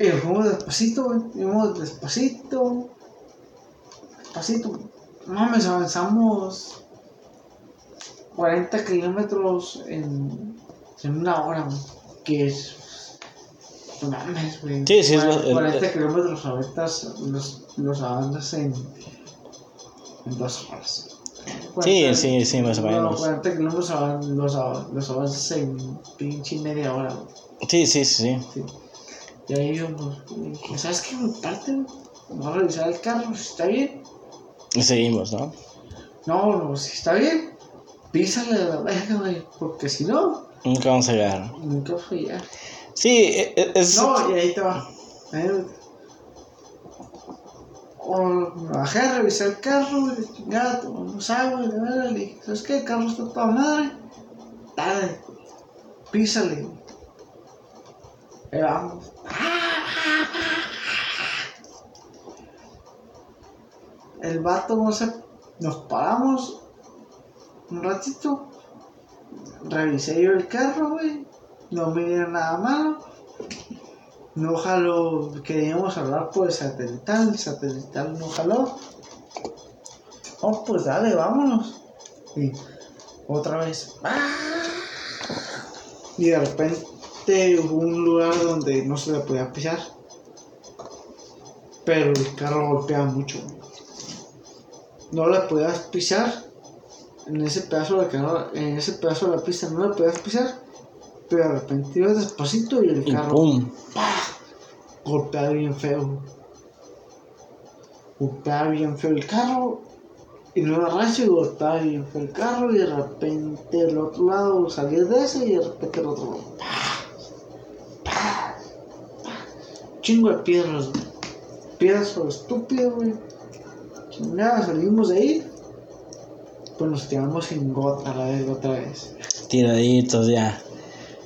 Y nos fuimos despacito. Fuimos despacito. Despacito. Mames, avanzamos 40 kilómetros en, en una hora, güey. Que es. Mames, güey. Sí, sí, es lo- el- 40 kilómetros ahorita los, los avanzas en, en dos horas. Sí, sí, sí, más o no, menos. 40 kilómetros los, los avanzas en pinche media hora, güey. Sí, sí, sí, sí. Sí. Y ahí yo, pues, ¿sabes qué? Me parte. Vamos a revisar el carro, si está bien. Y seguimos, ¿no? No, no, si está bien, písale la verga, güey. Porque si no, Nunca vamos a llegar. nunca fue a llegar. Sí, e- e- es. No, y ahí te va. Ahí- O me bajé a revisar el carro, güey, chingada, tomamos agua, de verdad, le dije, ¿sabes qué? El carro está toda madre. Dale, písale. Ahí vamos. El vato, no sé, nos paramos un ratito. Revisé yo el carro, güey. No me dieron nada malo. No jaló, queríamos hablar por el satelital, el satelital no jaló. Oh, pues dale, vámonos. Y otra vez. ¡ah! Y de repente hubo un lugar donde no se le podía pisar. Pero el carro golpeaba mucho. No le podías pisar. En ese pedazo de carro, en ese pedazo de la pista no le podías pisar. Pero de repente ibas despacito y el Y carro pum. golpeaba bien feo. Golpeaba bien feo el carro. Y no era racho y golpeaba bien feo el carro. Y de repente el otro lado salía de ese y de repente el otro lado. ¡pah! ¡pah! ¡pah! Chingo de piedras, güey. Piedras sobre estúpido, güey. Chingada, salimos de ahí. Pues nos tiramos sin gota la vez, otra vez. Tiraditos ya.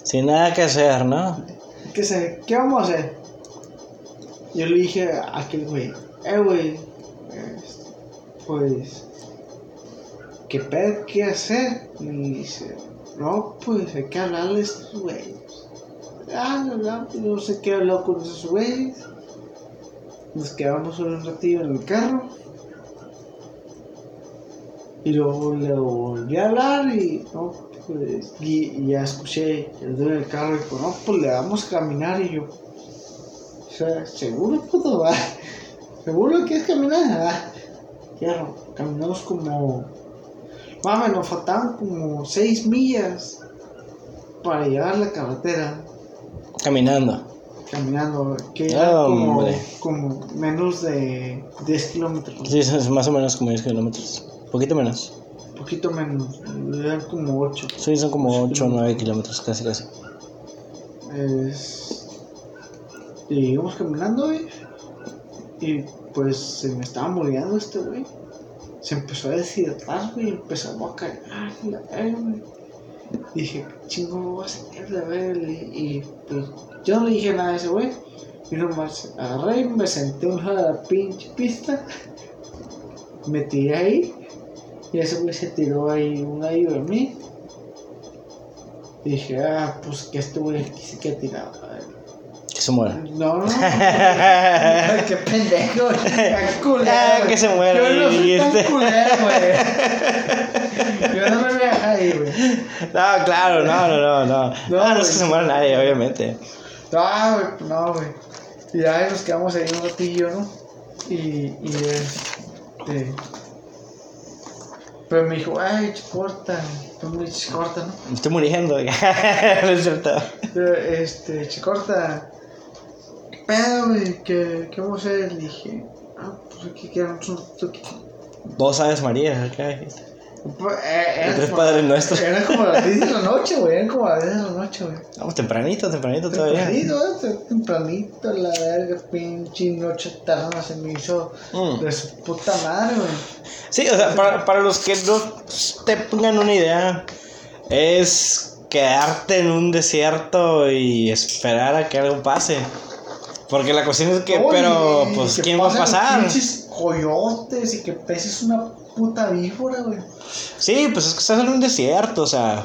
Sin nada que hacer, ¿no? ¿Qué sé? ¿Qué vamos a hacer? Yo le dije a aquel güey, eh, güey, este, pues, ¿qué pedo qué hacer? Y dice, no, pues hay que hablarle a estos güeyes. Ah, no, no, no sé qué habló con esos güeyes. Nos quedamos un ratillo en el carro. Y luego le volví a hablar y, no, pues, y, ya escuché el dueño del carro y dijo, no, pues le vamos a caminar y yo, o sea, seguro, puto, va. Seguro que quieres caminar, ah. Caminamos como, mames, nos faltaban como seis millas para llegar a la carretera Caminando. caminando, que era como, como menos de 10 kilómetros. Sí, es más o menos como 10 kilómetros. Poquito menos. poquito menos, eran como 8. Sí, son como 8 o 9 kilómetros, casi, casi. Es... Y íbamos caminando, güey. Y pues se me estaba muriendo este güey. Se empezó a deshidratar, güey. Empezó a caer. güey. Dije, chingo, voy a hacer de ver. Y, pues yo no le dije nada a ese güey. Y nomás agarré y me senté en la pinche pista. Me tiré ahí. Y ese güey se tiró ahí un gallo de mí. Y dije, ah, pues que este güey aquí sí que ha tirado. Que se muera. No, no. Qué pendejo. Qué culero. Ah, que se muera, Yo no soy tan culero, güey. Yo no me voy a güey. No, claro, no, no, no, no. No, ah, no es güey. que se muera nadie, obviamente. No, güey, no, güey. Y ahí nos quedamos ahí un ratillo, ¿no? Y, y este. Pero me dijo, ay, chicorta. Tú me chicorta, ¿no? Me estoy muriendo. no es cierto. Pero, este, chicorta. ¿Qué pedo, güey? ¿Qué, ¿Qué vamos a hacer? Le dije, ah, pues aquí quedamos un ratito aquí. Vos sabes, María, acá dijiste. Pues, eh, tres padres nuestros. Eran como las 10 de la noche, güey. Eran como las 10 de la noche, güey. Vamos tempranito, tempranito todavía. Tempranito, eh, tempranito, la verga, pinche noche eterna se me hizo Mm. de su puta madre, güey. Sí, o sea, para, para los que no te pongan una idea, es quedarte en un desierto y esperar a que algo pase. Porque la cuestión es que, Oye, pero, pues, que ¿quién va a pasar? Coyotes y que peses una puta víbora, güey. Sí, pues es que estás en un desierto, o sea.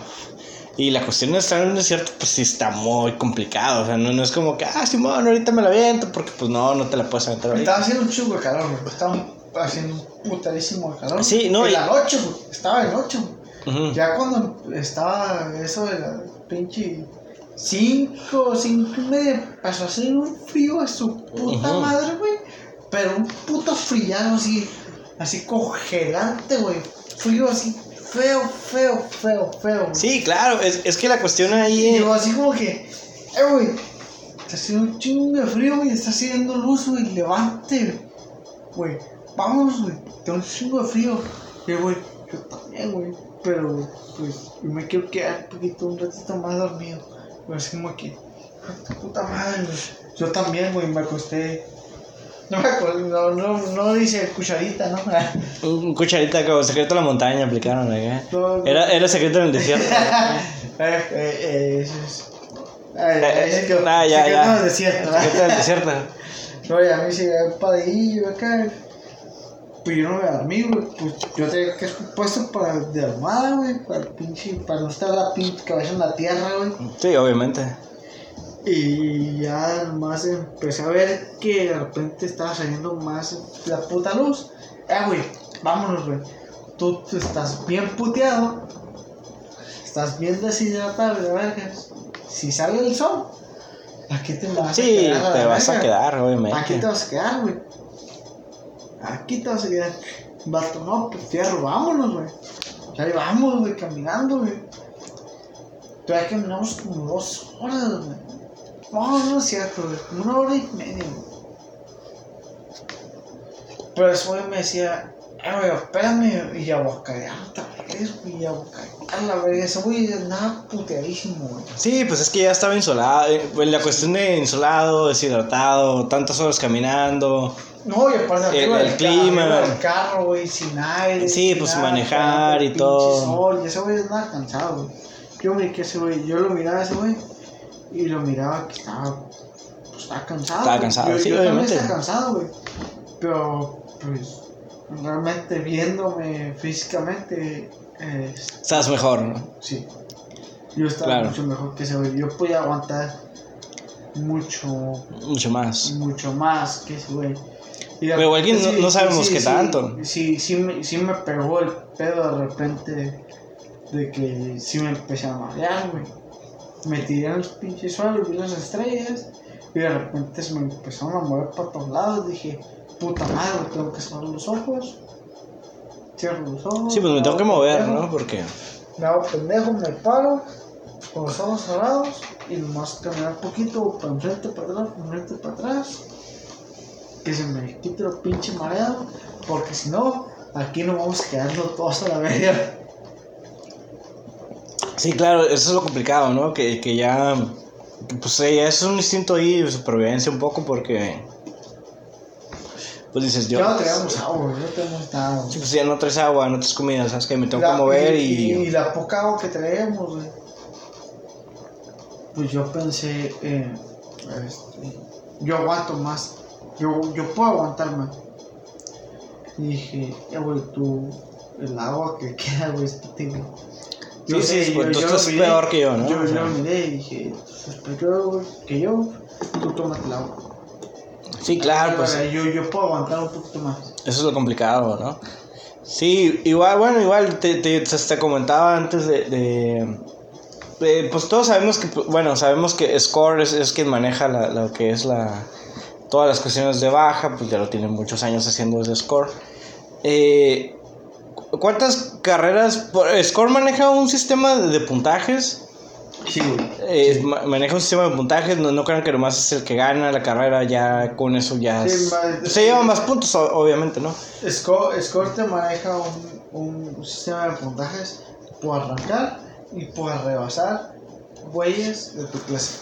Y la cuestión de estar en un desierto, pues sí está muy complicado. O sea, no, no es como que, ah, Simón, ahorita me la aviento, porque pues no, no te la puedes aventar ahorita. Estaba haciendo un chingo de calor, güey. Estaba haciendo un putadísimo de calor. Sí, no, En y- la noche, güey. Estaba de noche, güey. Ya cuando estaba eso de la pinche 5, 5 y media, empezó a hacer un frío a su puta madre, güey. Pero un puto friado así, así congelante, güey. Frío así, feo, feo, feo, feo. güey. Sí, claro, es, es que la cuestión ahí. yo así como que, eh, güey, está haciendo un chingo de frío, güey, está haciendo luz, güey, levante, güey, vámonos, güey, tengo un chingo de frío. Y güey, yo también, güey, pero, pues, yo me quiero quedar un poquito, un ratito más dormido. Güey, así como que, "Hijo de tu puta madre, güey. Yo también, güey, me acosté. No me acuerdo, no, no, dice cucharita, ¿no? Un cucharita como secreto de la montaña aplicaron acá. No. Era, era secreto en el desierto. eh, eh, eh, eso es. Ay, Eh, ahí se quedó. ah, ya, se quedó ya. en el desierto, secreto del desierto. No, y a mí se un padillo acá. Pues yo no me dormí, güey. Pues yo tenía que estar puesto para de almohada, güey. Para pinche, para no estar la pinche cabeza en la tierra, güey. Sí, obviamente. Y ya nomás empecé a ver que de repente estaba saliendo más la puta luz. Eh, güey, vámonos, güey. Tú, estás bien puteado. Estás bien deshidratado, la verga. Si sale el sol, aquí te vas a Sí, quedar. la te vas a quedar, Aquí te vas a quedar, güey. Aquí te vas a quedar. Vato, no, pues fierro, vámonos, güey. Ya ahí vamos, güey, caminando, güey. Todavía caminamos como dos horas, güey. No, no es cierto, una hora y media, güey. Pero después me decía, eh, güey, espérame. Y ya voy a caer otra vez, güey. Ya voy a caer. A la verga, ese güey andaba puteadísimo, güey. Sí, pues es que ya estaba insolado. eh, pues La cuestión de insolado, deshidratado, tantas horas caminando. No, y aparte El- el clima. del carro, güey, sin aire. Sí, sin pues, nada, manejar y el todo. sol, y ese güey andaba cansado, güey. Yo me que ese güey, yo lo miraba ese güey y lo miraba que estaba, pues estaba cansado. Estaba cansado, yo, sí, yo obviamente. estaba cansado, güey. Pero, pues, realmente viéndome físicamente, eh, Estás mejor, ¿no? sí. Yo estaba Claro. mucho mejor que ese güey. Yo podía aguantar mucho, Mucho más. mucho más que ese güey. De Pero repente no- no sabemos qué tanto. Sí, sí, me, sí me pegó el pedo de repente de que sí me empecé a marear, güey. Me tiré en los pinches suelos, vi las estrellas y de repente se me empezaron a mover para todos lados. Dije, puta madre, tengo que cerrar los ojos. Cierro los ojos. Sí, pues me tengo que mover, pendejo, ¿no? Porque. Me hago pendejo, me paro con los ojos cerrados y nomás caminar un poquito para enfrente, para atrás, para enfrente, para atrás. Que se me quite el pinche mareado, porque si no, aquí nos vamos quedando todos a la verga. Sí, claro, eso es lo complicado, ¿no? Que, que ya. Pues ya es un instinto ahí de supervivencia un poco porque. pues dices, yo. Ya no traemos agua, no tenemos nada. Sí, pues ya no traes agua, no traes comida, sabes que me tengo que mover y... y... la poca agua que traemos, güey. Pues yo pensé, eh, este, yo aguanto más. Yo, yo puedo aguantar más. Y dije, eh, güey, tú, el agua que queda, güey, es terrible. Sí, sí, pues tú estás peor que yo, ¿no? Yo, O sea. miré y dije, pues peor güey, que yo, tú tómate el agua. Sí, claro, pues yo, yo puedo aguantar un poquito más. eso es lo complicado, ¿no? Sí, igual, bueno, igual te, te, te- te comentaba antes de, de- de, Pues todos sabemos que, pues, bueno, sabemos que Score es, es quien maneja la- lo que es la... Todas las cuestiones de baja, pues ya lo tiene muchos años haciendo ese Score. Eh, ¿Cuántas carreras? Score maneja un sistema de, de puntajes. Sí, güey. Eh, ma- maneja un sistema de puntajes, no, no crean que nomás es el que gana la carrera, ya con eso ya Sí, es- ma- se lleva más puntos, obviamente, ¿no? Score, Score te maneja un, un sistema de puntajes por arrancar y por rebasar güeyes de tu clase.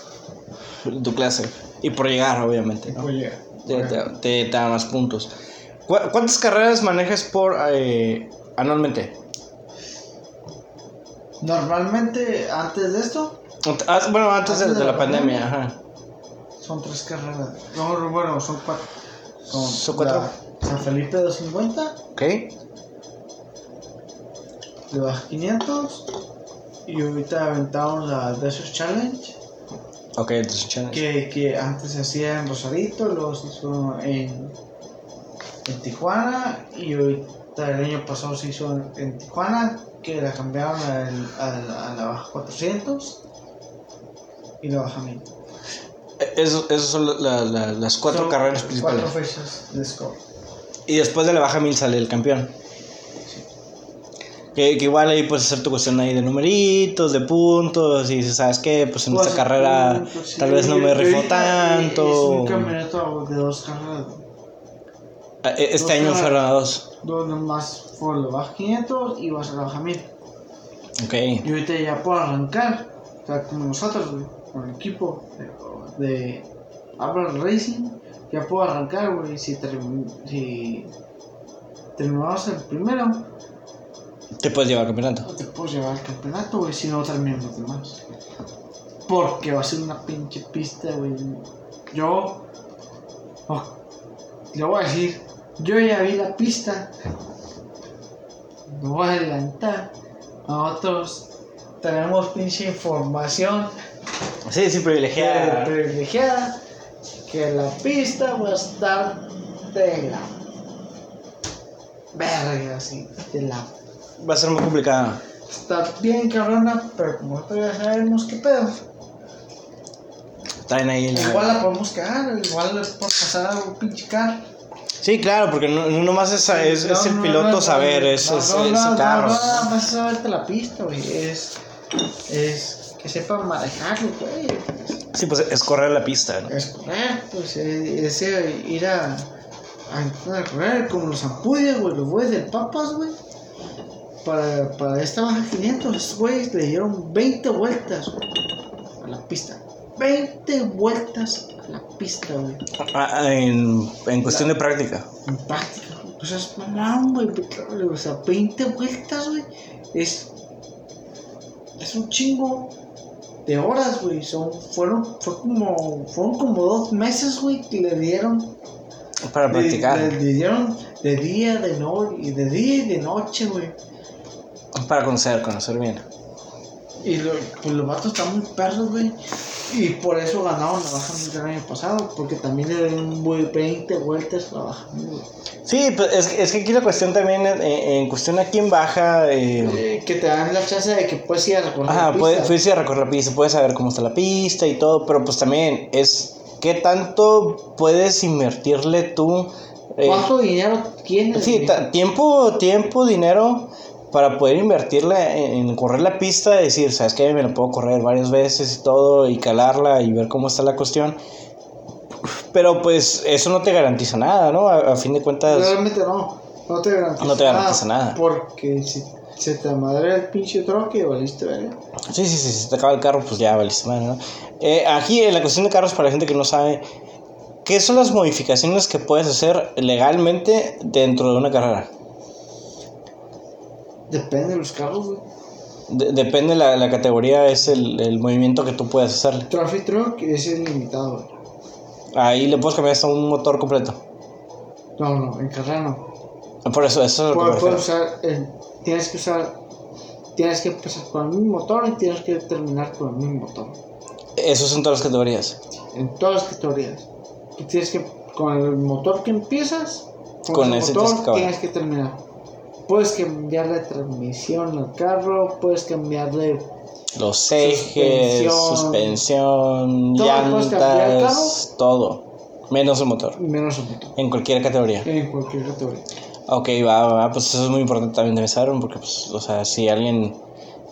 Tu clase. Y por llegar, obviamente, Y ¿no? por llegar. Te, te- te- da más puntos. ¿Cu- ¿Cuántas carreras manejas por eh, anualmente? Normalmente, antes de esto, Ah, bueno, antes de, Antes de la pandemia, ajá. son tres carreras. No, bueno, son cuatro. Son, ¿Son cuatro? la San Felipe 250, ¿Ok? de Baja 500 y ahorita aventamos la Desert Challenge. Ok, entonces challenge. que, que antes se hacía en Rosarito, luego se hizo en, en Tijuana y ahorita el año pasado se hizo en, en Tijuana, que la cambiaron al- al- a la baja 400 y la baja 1000. Eh, Eso- Esas son la- la- las cuatro Son carreras principales. Cuatro fechas de score. Y después de la baja mil sale el campeón. Que, que igual ahí puedes hacer tu cuestión ahí de numeritos, de puntos, y ¿sabes qué? Pues en Pues, esta carrera pues, sí, tal vez no me rifó Es tanto. un campeonato de dos carreras. Ah, e- Este dos año carreras. fueron a dos. Dos nomás por la baja 500 y vas a la baja 1000. Ok. Y ahorita ya puedo arrancar, o sea, como nosotros, güey, con el equipo de, de Abra Racing, ya puedo arrancar, güey, si, si terminamos el primero, Te puedes llevar al campeonato. te puedo llevar al campeonato, güey, si no terminan los demás. Porque va a ser una pinche pista, güey. Yo, oh, le voy a decir, yo ya vi la pista, me voy a adelantar. Nosotros tenemos pinche información Sí, sí, que- privilegiada. privilegiada que la pista va a estar de la verga, así, de la Va a ser muy complicada. está bien cabrona, pero como ya sabemos qué pedo. Traen ahí la... Igual la podemos cagar, igual le puede pasar algo pinche carro. Sí, claro, porque no, no nomás es, es, es el piloto saber, es, es, no, no, no, carro. No, más es saberte la pista, güey. Es, es que sepan manejarlo, güey. Sí, pues es correr la pista, ¿no? Es correr, pues es, es, eh, ir a, a correr como los ampudias, güey, los güeyes del Papas, güey. Para, para esta baja 500, esos güeyes le dieron 20 vueltas, güey, a la pista. 20 vueltas la pista, güey. Ah, en, en cuestión de práctica. En práctica, güey. Pues es mamón, güey. O sea, 20 vueltas, güey. Es. Es un chingo de horas, güey. Son, fueron, fue como, fueron como dos meses, güey, que le dieron. Para Le, practicar. le- le dieron de día, de noche, de día y de noche, güey. Para conocer, conocer bien. Y lo, pues los vatos están muy perros, güey. Y por eso ganaron la baja del año pasado. Porque también le dieron güey, 20 vueltas a la baja. Sí, pues es, que- es que aquí la cuestión también, en, en cuestión aquí en baja, eh, Eh, que te dan la chance de que puedes ir a recorrer ajá, la puedes, pista. puedes ir a recorrer la pista, puedes saber cómo está la pista y todo, pero pues también es qué tanto puedes invertirle tú. eh, ¿Cuánto dinero tienes? Sí, tiempo, tiempo, dinero para poder invertirle en, en correr la pista, decir, sabes que me la puedo correr varias veces y todo, y calarla y ver cómo está la cuestión. Pero pues eso no te garantiza nada, ¿no? A, a fin de cuentas, Realmente no. No te garantiza, No te garantiza nada. Porque si se te madre el pinche troque, valiste, verga. sí, sí, sí, si te acaba el carro, pues ya valiste madre, ¿no? Eh, aquí en la cuestión de carros, para la gente que no sabe, ¿qué son las modificaciones que puedes hacer legalmente dentro de una carrera? Depende de los carros, güey. De- depende la, la categoría, es el, el movimiento que tú puedes hacer. Traffic Truck es ilimitado, güey. Ahí le puedes cambiar hasta un motor completo. No, no, en carrera no. Por eso, eso es lo que Puedes, usar, el- tienes que usar, tienes que empezar con el mismo motor y tienes que terminar con el mismo motor. Esos son todas las categorías. En todas las categorías. Tú tienes que, con el motor que empiezas, con, Con ese ese tienes que motor tienes que terminar. Puedes cambiarle transmisión al carro, puedes cambiarle Los ejes, Suspensión. suspensión, Todo, llantas, todo. Menos el motor. menos el motor. En cualquier categoría. En cualquier categoría. Ok, va, va, va, pues eso es muy importante también de saber, porque, pues, o sea, si alguien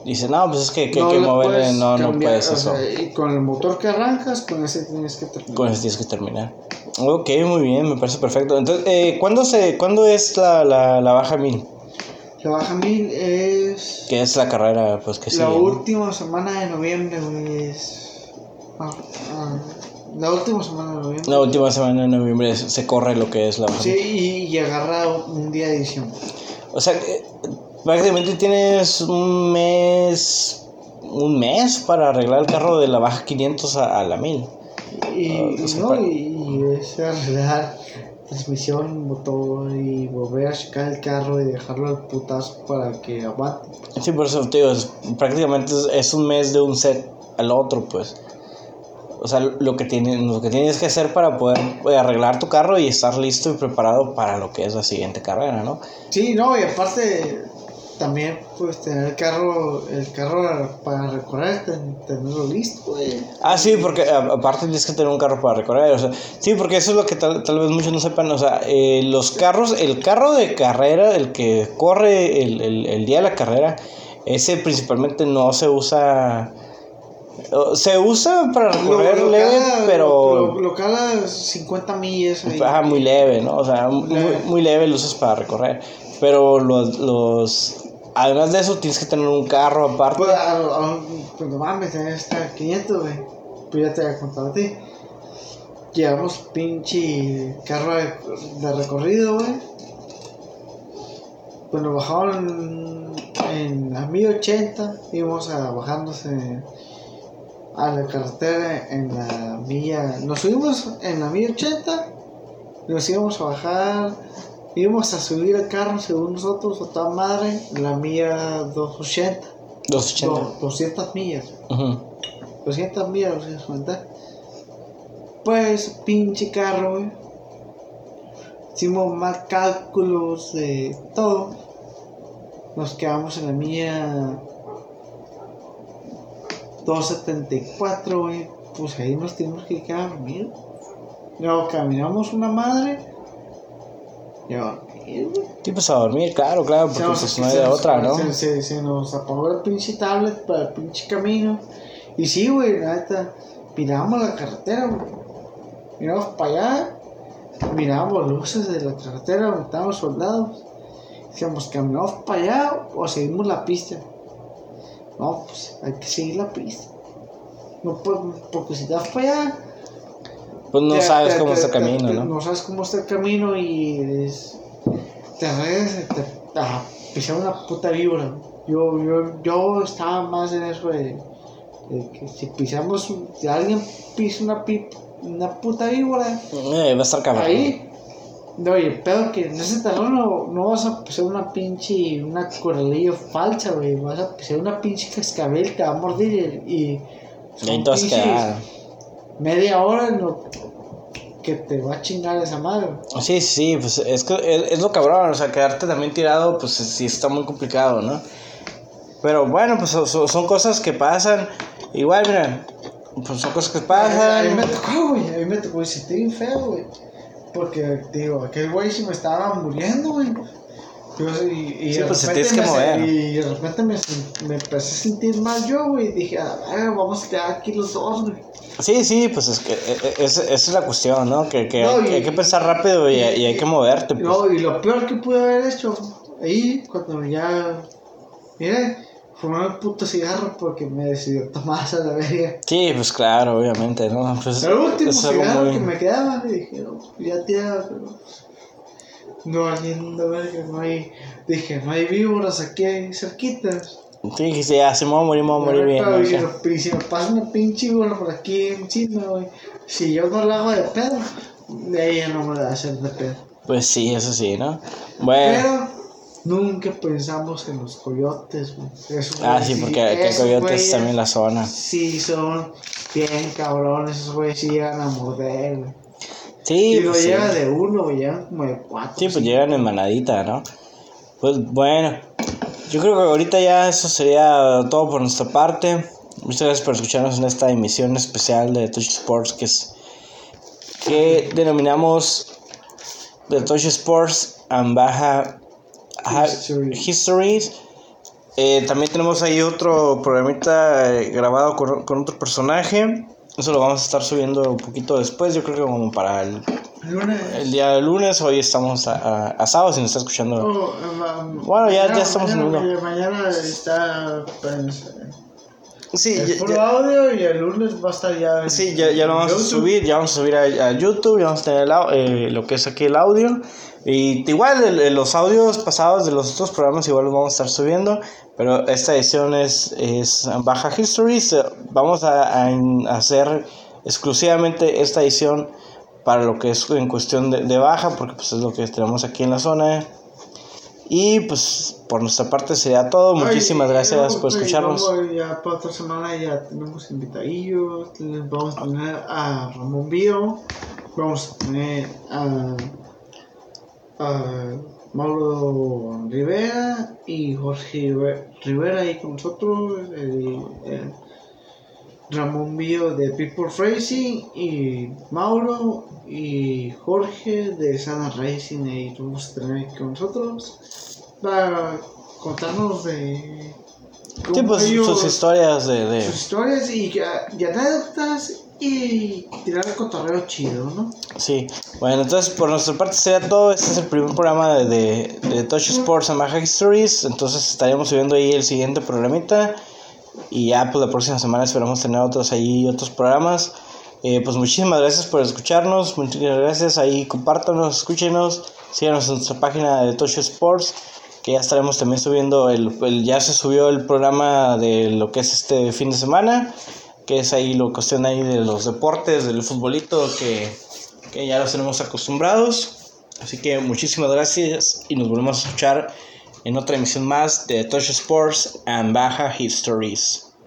dice, no, pues es que, que hay que le moverle, no, no puedes eso. sea, y con el motor que arrancas, con ese tienes que terminar. Con eso tienes que terminar. Ok, muy bien, me parece perfecto. Entonces, eh, ¿cuándo, se, ¿cuándo es la, la, la baja mil? La baja mil es Que es la carrera, pues, que la sigue, ¿no? última semana de noviembre, güey. Es... ah, ah, la última semana de noviembre. La última semana de noviembre se se corre lo que es la baja Sí, y, y agarra un día de edición. O sea, prácticamente tienes un mes, un mes para arreglar el carro de la baja 500 a, a la 1000. Y, Ah, no, y, y es arreglar transmisión, motor y volver a checar el carro y dejarlo al putazo para que aguante. Sí, por eso te digo, es- prácticamente es, es un mes de un set al otro, pues. O sea, lo que, tienes, lo que tienes que hacer para poder eh, arreglar tu carro y estar listo y preparado para lo que es la siguiente carrera, ¿no? Sí, no, y aparte también pues tener el carro, el carro para recorrer, ten- tenerlo listo, güey. Ah, sí, porque aparte tienes que tener un carro para recorrer, o sea, sí, porque eso es lo que tal, tal vez muchos no sepan, o sea, eh, los carros, el carro de carrera, el que corre el, el, el día de la carrera, ese principalmente no se usa, se usa para recorrer Lo- lo leve, cala- pero... Lo, lo cala 50 millas ahí. Ajá, muy leve, ¿no? O sea, muy, Leve. muy leve lo usas para recorrer. Pero los, los. Además de eso, tienes que tener un carro aparte. Pues, a, a, pues no mames, está 500, güey. Pues ya te había contado a ti. Llevamos pinche carro de, recorrido, güey. Cuando bajaron en la 1080, íbamos a bajándose a la carretera en la milla. Nos subimos en la 1080, nos íbamos a bajar, íbamos a subir el carro según nosotros, a toda madre, la milla 280. 280. No, 200 millas. Ujú. 200 millas, 250. Pues, pinche carro, güey. Hicimos más cálculos de todo. Nos quedamos en la milla 274, güey. Pues ahí nos tuvimos que quedar a dormir. Luego caminamos una madre. Y a dormir, güey. Sí, pues a dormir, claro, claro, porque nos- pues no hay de otra, ¿no? Se, se, se nos apagó el pinche tablet para el pinche camino. Y sí, güey, la neta, mirábamos la carretera, güey. Mirábamos para allá, mirábamos luces de la carretera donde estaban los soldados. Decíamos, caminamos para allá o seguimos la pista. No, pues hay que seguir la pista. No, pues, porque si te vas para allá, Pues no te- sabes te- cómo te- está el camino, ¿no? No sabes cómo está el camino y es- te regresas, te a pisar una puta víbora. Yo, yo, yo estaba más en eso de, de que si pisamos, si alguien pisa una, pi- una puta víbora, Eh, va a estar cabrón. ahí, no, pedo que en ese terreno no, no vas a pisar una pinche, una corralillo falsa, güey, vas a pisar una pinche cascabel, te va a morder y... y son pinches-. Media hora en lo que te va a chingar esa madre. Sí, sí, pues es que es, es lo cabrón, o sea, quedarte también tirado, pues sí está muy complicado, ¿no? Pero bueno, pues so- so- son cosas que pasan. Igual, mira, pues son cosas que A mí me pasan. tocó, güey. A mí me tocó y sentí bien feo, güey. Porque, te digo, aquel güey sí me estaba muriendo, güey. Y, y Sí, de pues, te tienes que mover. se- Y de repente me, me empecé a sentir mal yo, güey. Dije, a ver, vamos a quedar aquí los dos, güey. Sí, sí, pues es que e- e- es- esa es la cuestión, ¿no? Que, que No, hay, y- que hay que pensar rápido y, y hay que moverte, pues. No, y lo peor que pude haber hecho ahí, cuando ya. Mire, fumar un puto cigarro porque me decidió tomar a la verga. Sí, pues claro, obviamente, ¿no? Pues, El último cigarro muy- que me quedaba, dije, no, ya tiraba, pero. No no, verga, no hay. Dije, no hay víboras aquí cerquitas. Sí, que sí, ya se me va a morir, me va a morir bien. Pero ¿no? dije, O sea, "No, y si me pasa una pinche víbora por aquí encima, güey. Si yo no la hago de pedo, ya no me la va a hacer de pedo. Pues sí, eso sí, ¿no? Bueno, Pero nunca pensamos en los coyotes, güey. Ah, sí, porque hay esos coyotes güeyes también en la zona. Sí, son bien cabrones, esos güeyes sí llegan a morder, güey. Sí, y no pues sí. llega de uno, llegan como de cuatro. Sí, pues cinco. llegan en manadita, ¿no? Pues bueno, yo creo que ahorita ya eso sería todo por nuestra parte. Muchas gracias por escucharnos en esta emisión especial de Touch Sports que es que denominamos The Touch Sports and Baja History. Histories. Eh, también tenemos ahí otro programita eh, grabado con, con otro personaje. Eso lo vamos a estar subiendo un poquito después, yo creo que como para el Lunes. el día de lunes, hoy estamos a, a, a sábado, si nos está escuchando. Oh, um, Bueno, ya- mañana- ya estamos en mañana, uno. Mañana está pues, Sí, el ya, puro ya- audio y el lunes va a estar ya. en- sí, ya, ya lo vamos a YouTube. subir, ya vamos a subir a, a YouTube, ya vamos a tener el eh, lo que es aquí el audio. Y igual el- el- los audios pasados de los otros programas igual los vamos a estar subiendo, pero esta edición es, es Baja Histories. Vamos a, a hacer exclusivamente esta edición para lo que es en cuestión de, de baja, porque pues es lo que tenemos aquí en la zona. Y pues por nuestra parte sería todo. Ay, Muchísimas y gracias por escucharnos. Ya para otra semana ya tenemos invitadillos. Vamos a tener a Ramón Bío. Vamos a tener a, a Mauro Rivera y Jorge Rive- Rivera ahí con nosotros. el- el Ramón Bío de People Racing y Mauro y Jorge de Sana Racing ahí vamos a tener con nosotros para contarnos de Sí, pues ellos- sus historias de... de- sus historias y, y anécdotas y tirar el cotorreo chido, ¿no? Sí, bueno, entonces por nuestra parte sería todo. Este es el primer programa de, de, de Touch Sports and Baja Histories. Entonces estaremos subiendo ahí el siguiente programita. Y ya, pues la próxima semana esperamos tener otros ahí, otros programas. Eh, pues muchísimas gracias por escucharnos. Muchísimas gracias. Ahí compártanos, escúchenos. Síganos en nuestra página de Touch Sports. Que ya estaremos también subiendo. El, el- ya se subió el programa de lo que es este fin de semana. Que es ahí la cuestión ahí de los deportes, del futbolito. Que, que ya los tenemos acostumbrados. Así que muchísimas gracias. Y nos volvemos a escuchar en otra emisión más de Touch Sports and Baja Histories.